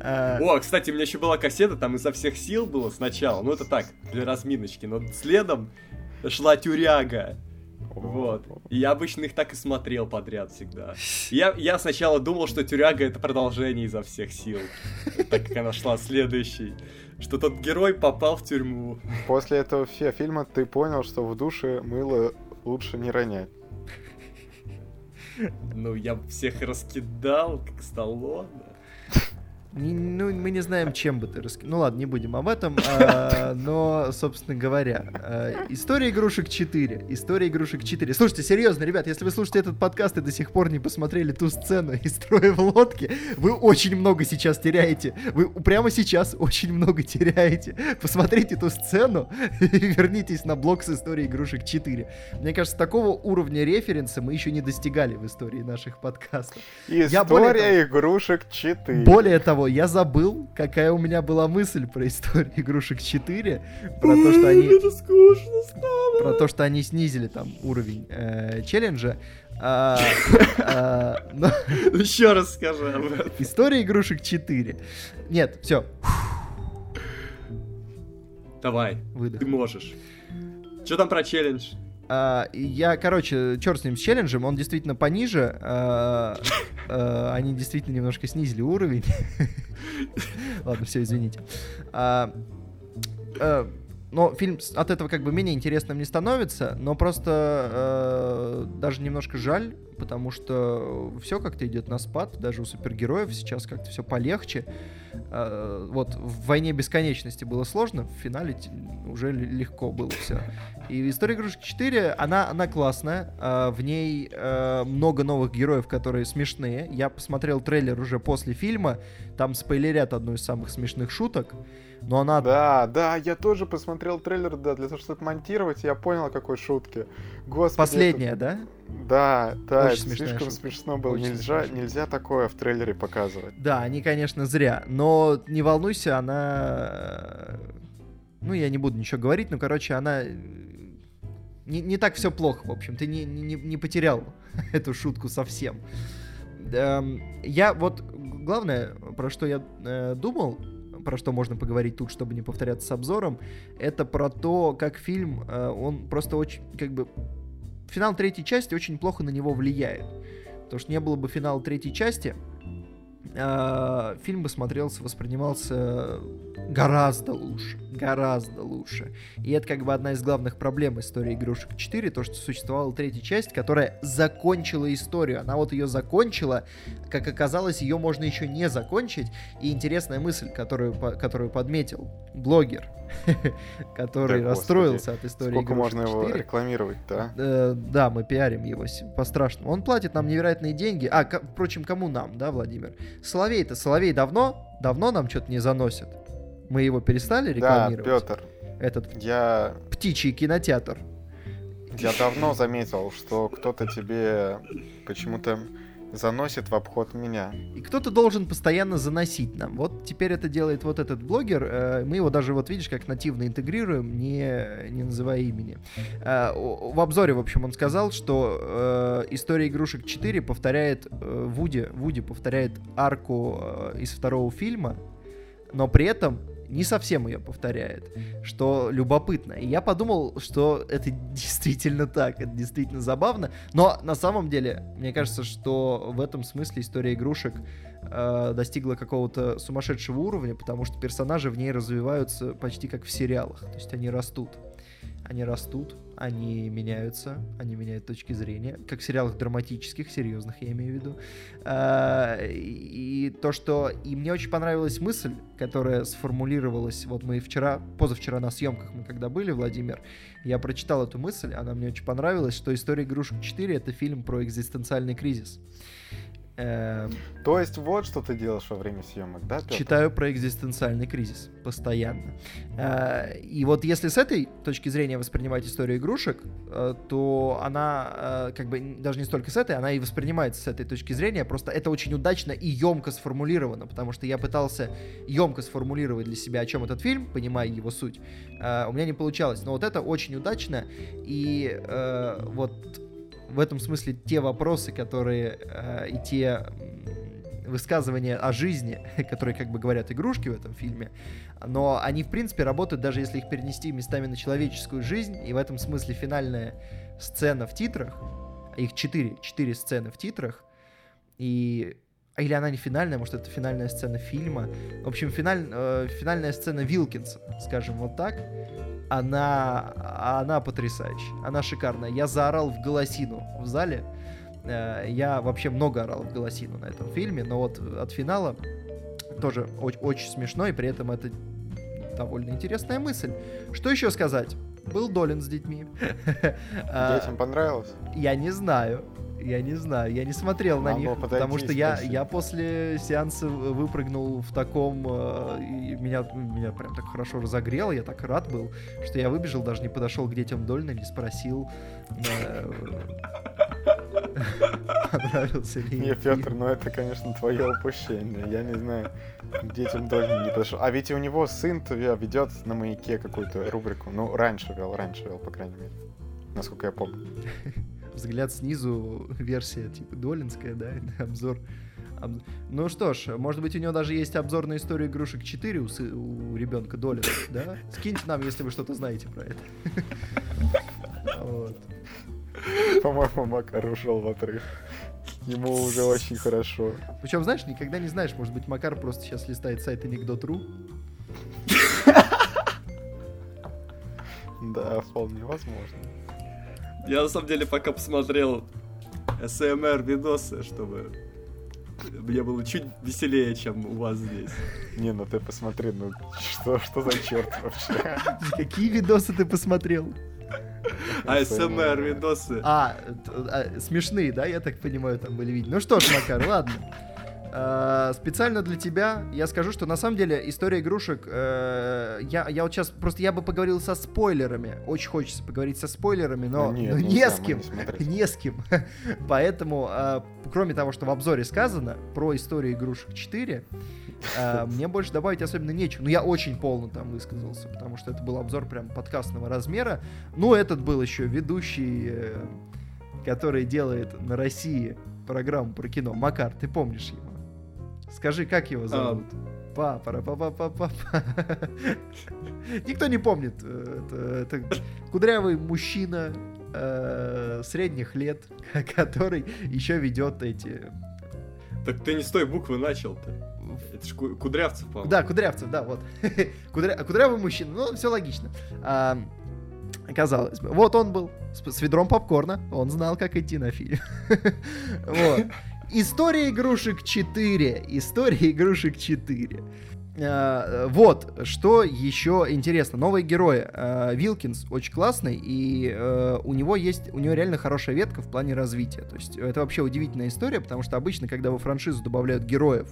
А, О, кстати, у меня еще была кассета, там изо всех сил было сначала. Ну, это так, для разминочки. Но следом шла тюряга. Вот. И я обычно их так и смотрел подряд всегда. Я, я сначала думал, что тюряга это продолжение изо всех сил. Так как она шла следующей. Что тот герой попал в тюрьму. После этого фи- фильма ты понял, что в душе мыло лучше не ронять. Ну, я всех раскидал, как Сталлоне. Не- ну, мы не знаем, чем бы ты рассказал. Ну ладно, не будем об этом. а, но, собственно говоря, а, история игрушек 4. История игрушек 4. Слушайте, серьезно, ребят, если вы слушаете этот подкаст и до сих пор не посмотрели ту сцену из строя в лодке, вы очень много сейчас теряете. Вы прямо сейчас очень много теряете. Посмотрите ту сцену и вернитесь на блог с историей игрушек 4. Мне кажется, такого уровня референса мы еще не достигали в истории наших подкастов. Я более История игрушек 4. Более того, я забыл, какая у меня была мысль про историю игрушек 4, про то, что они, про то, что они снизили там уровень э, челленджа. А, а, но Еще раз скажи об этом. история игрушек 4. Нет, все, Давай, выдох. ты можешь. Что там про челлендж? А, я, короче, черт с ним с челленджем, он действительно пониже. а, а, они действительно немножко снизили уровень. Ладно, все, извините. Но фильм от этого как бы менее интересным не становится, но просто э, даже немножко жаль, потому что все как-то идет на спад, даже у супергероев сейчас как-то все полегче. Э, вот в войне бесконечности было сложно, в финале уже легко было все. И история игрушек 4, она, она классная. а, В ней э, много новых героев, которые смешные. Я посмотрел трейлер уже после фильма. Там спойлерят одну из самых смешных шуток. Но она... Да, да, я тоже посмотрел трейлер, да, для того, чтобы монтировать, я понял, о какой шутке. Господи. Последняя, это- да? Да, да, Очень это слишком шутка. смешно было. Очень нельзя, смешная нельзя такое в трейлере показывать. Да, они, конечно, зря. Но не волнуйся, она... Ну, я не буду ничего говорить, но, короче, она... э, Не, не так все плохо, в общем. Ты не, не, не потерял эту шутку совсем. Эм, Я вот... Главное, про что я э, думал, про что можно поговорить тут, чтобы не повторяться с обзором, это про то, как фильм, э, он просто очень, как бы... Финал третьей части очень плохо на него влияет. Потому что не было бы финала третьей части, э, фильм бы смотрелся, воспринимался гораздо лучше. Гораздо лучше. И это как бы одна из главных проблем истории игрушек 4, то, что существовала третья часть, которая закончила историю. Она вот ее закончила, как оказалось, ее можно еще не закончить. И интересная мысль, которую, которую подметил блогер, который Да, расстроился от истории Сколько игрушек можно его 4. рекламировать, да? Э, да, мы пиарим его по-страшному. Он платит нам невероятные деньги. А, впрочем, кому нам, да, Владимир? Соловей-то, Соловей давно, давно нам что-то не заносит. Мы его перестали Да, рекламировать. Петр, Этот я, птичий кинотеатр. я давно заметил, что кто-то тебе почему-то заносит в обход меня. И кто-то должен постоянно заносить нам. Вот теперь это делает вот этот блогер. э, Мы его даже, вот видишь, как нативно интегрируем, не, не называя имени. Э, В обзоре, в общем, он сказал, что э, история игрушек 4 повторяет Вуди, Вуди повторяет арку из второго фильма, но при этом не совсем ее повторяет, что любопытно. И я подумал, что это действительно так, это действительно забавно. Но на самом деле, мне кажется, что в этом смысле история игрушек э, достигла какого-то сумасшедшего уровня, потому что персонажи в ней развиваются почти как в сериалах. То есть они растут. Они растут, они меняются, они меняют точки зрения, как в сериалах драматических, серьезных, я имею в виду. А, и то, что... И мне очень понравилась мысль, которая сформулировалась, вот мы вчера, позавчера на съемках мы когда были, Владимир, я прочитал эту мысль, она мне очень понравилась, что «История игрушек 4» — это фильм про экзистенциальный кризис. Эм, То есть вот что ты делаешь во время съемок, да? Петр? Читаю про экзистенциальный кризис постоянно. Э, и вот если с этой точки зрения воспринимать историю игрушек, э, то она э, как бы даже не столько с этой, она и воспринимается с этой точки зрения. Просто это очень удачно и емко сформулировано, потому что я пытался емко сформулировать для себя, о чем этот фильм, понимая его суть. У меня не получалось. Но вот это очень удачно. И вот в этом смысле те вопросы, которые э, и те высказывания о жизни, которые как бы говорят игрушки в этом фильме, но они в принципе работают даже если их перенести местами на человеческую жизнь, и в этом смысле финальная сцена в титрах, их четыре, четыре сцены в титрах, и или она не финальная, может это финальная сцена фильма. В общем, финаль, э, финальная сцена Вилкинса, скажем вот так, она, она потрясающая, она шикарная. Я заорал в голосину в зале. Э, я вообще много орал в голосину на этом фильме, но вот от финала тоже очень, очень смешно, и при этом это довольно интересная мысль. Что еще сказать? Был Долин с детьми. Детям понравилось? Я не знаю. Я не знаю, я не смотрел Надо на них, потому что я, я после сеанса выпрыгнул в таком... Э, и меня, меня прям так хорошо разогрело, я так рад был, что я выбежал, даже не подошел к детям Дольна, не спросил, э, понравился ли Не, Петр, ну это, конечно, твое упущение. Я не знаю, к детям Дольна не подошел. А ведь у него сын ведет на маяке какую-то рубрику. Ну, раньше вел, раньше вел, по крайней мере. Насколько я помню взгляд снизу версия типа Долинская, да, обзор. Об... Ну что ж, может быть у него даже есть обзор на историю игрушек 4 у, сы... у ребенка Долина, да? Скиньте нам, если вы что-то знаете про это. Вот. По-моему, Макар ушел в отрыв. Ему уже очень хорошо. Причем, знаешь, никогда не знаешь, может быть, Макар просто сейчас листает сайт анекдот.ру. Да, вполне возможно. Я на самом деле пока посмотрел СМР видосы, чтобы мне было чуть веселее, чем у вас здесь. Не, ну ты посмотри, ну что, что за черт вообще? Какие видосы ты посмотрел? АСМР видосы. А, а, смешные, да, я так понимаю, там были видео. Ну что ж, Макар, ладно. Э, специально для тебя я скажу, что на самом деле история игрушек, э, я, я вот сейчас просто я бы поговорил со спойлерами. Очень хочется поговорить со спойлерами, но, ну, нет, но не, с кем. Не, не с кем. Поэтому, э, кроме того, что в обзоре сказано про историю игрушек 4, э, мне больше добавить особенно нечего. Но я очень полно там высказался, потому что это был обзор прям подкастного размера. Ну, этот был еще ведущий, э, который делает на России программу про кино. Макар, ты помнишь его? Скажи, как его зовут? А... Папа, папа, папа, папа. Никто не помнит. Э, это, это кудрявый мужчина э, средних лет, который еще ведет эти. Так ты не с той буквы начал-то. Это ж Кудрявцев, по-моему. Да, Кудрявцев, да, вот. Кудря... Кудрявый мужчина, ну, все логично. А, казалось бы. Вот он был с, с ведром попкорна, он знал, как идти на фильм. вот. История игрушек 4. История игрушек 4. Uh, вот, что еще интересно. Новые герои. Uh, Вилкинс очень классный, и uh, у него есть, у него реально хорошая ветка в плане развития. То есть это вообще удивительная история, потому что обычно, когда во франшизу добавляют героев,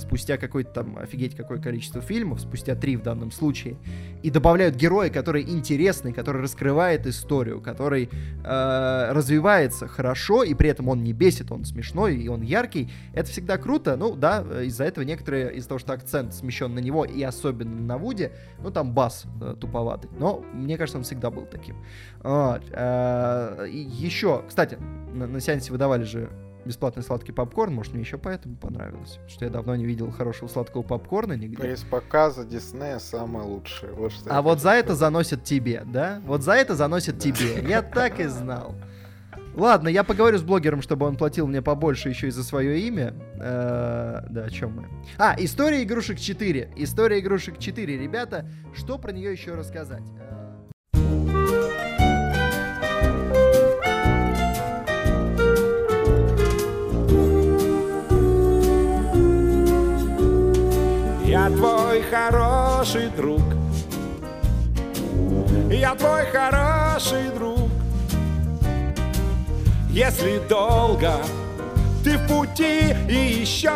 спустя какое-то там офигеть какое количество фильмов, спустя три в данном случае, и добавляют героя, который интересный, который раскрывает историю, который э, развивается хорошо, и при этом он не бесит, он смешной и он яркий, это всегда круто. Ну да, из-за этого некоторые, из-за того, что акцент смещен на него, и особенно на Вуде, ну там бас э, туповатый. Но мне кажется, он всегда был таким. Вот. Э, еще, кстати, на, на сеансе выдавали же бесплатный сладкий попкорн, может, мне еще поэтому понравилось, что я давно не видел хорошего сладкого попкорна нигде. Из показа Диснея самое лучшее. Вот что а вот за это заносят тебе, да? Вот за это заносят тебе. Я так и знал. Ладно, я поговорю с блогером, чтобы он платил мне побольше еще и за свое имя. Э, Да, о чем мы? А, история игрушек 4. История игрушек 4, ребята. Что про нее еще рассказать? Э, Я твой хороший друг. Я твой хороший друг. Если долго ты в пути и еще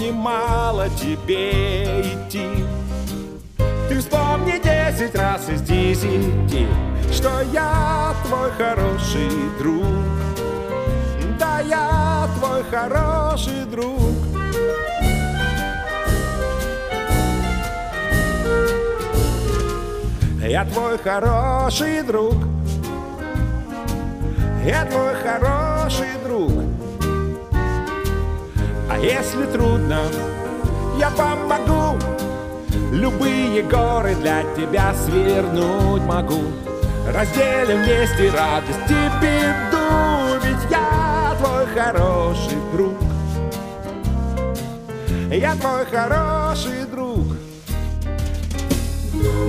немало тебе идти, ты вспомни десять раз из десяти, что я твой хороший друг. Да, я твой хороший друг. Я твой хороший друг. Я твой хороший друг. А если трудно, я помогу. Любые горы для тебя свернуть могу. Разделим вместе радость и беду, ведь я твой хороший друг. Я твой хороший друг.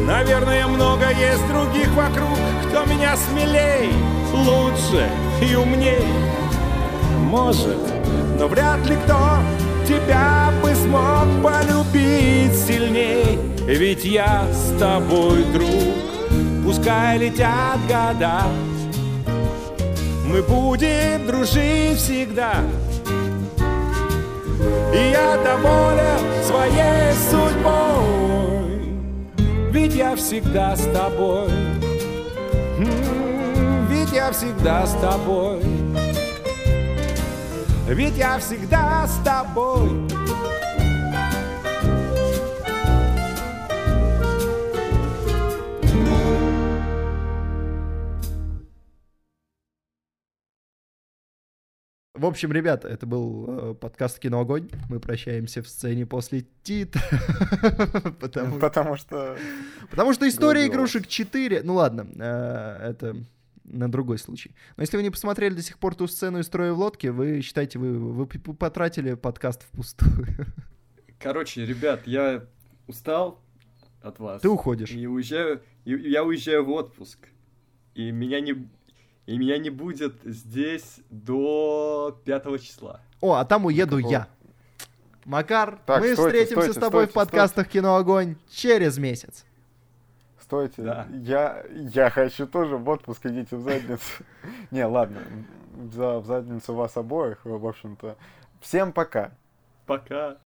Наверное, много есть других вокруг, кто меня смелей, лучше и умней. Может, но вряд ли кто тебя бы смог полюбить сильней. Ведь я с тобой, друг, пускай летят года, мы будем дружить всегда. И я доволен своей судьбой, ведь я всегда с тобой. Ведь я всегда с тобой. Ведь я всегда с тобой. В общем, ребята, это был э, подкаст «Кино Огонь». Мы прощаемся в сцене после тит. Потому что... Потому что история игрушек 4... Ну ладно, э, это на другой случай. Но если вы не посмотрели до сих пор ту сцену из строя в лодке, вы считаете, вы, потратили подкаст впустую. Короче, ребят, я устал от вас. Ты уходишь. И уезжаю, и я уезжаю в отпуск. И меня не, и меня не будет здесь до 5 числа. О, а там уеду Какого? я. Макар, Так, мы стойте, встретимся стойте, с тобой в стойте, подкастах «Кино Огонь» через месяц. Стойте, Да. я, я хочу тоже в отпуск, идите в задницу. Не, ладно, за, в задницу вас обоих, в общем-то. Всем пока. Пока.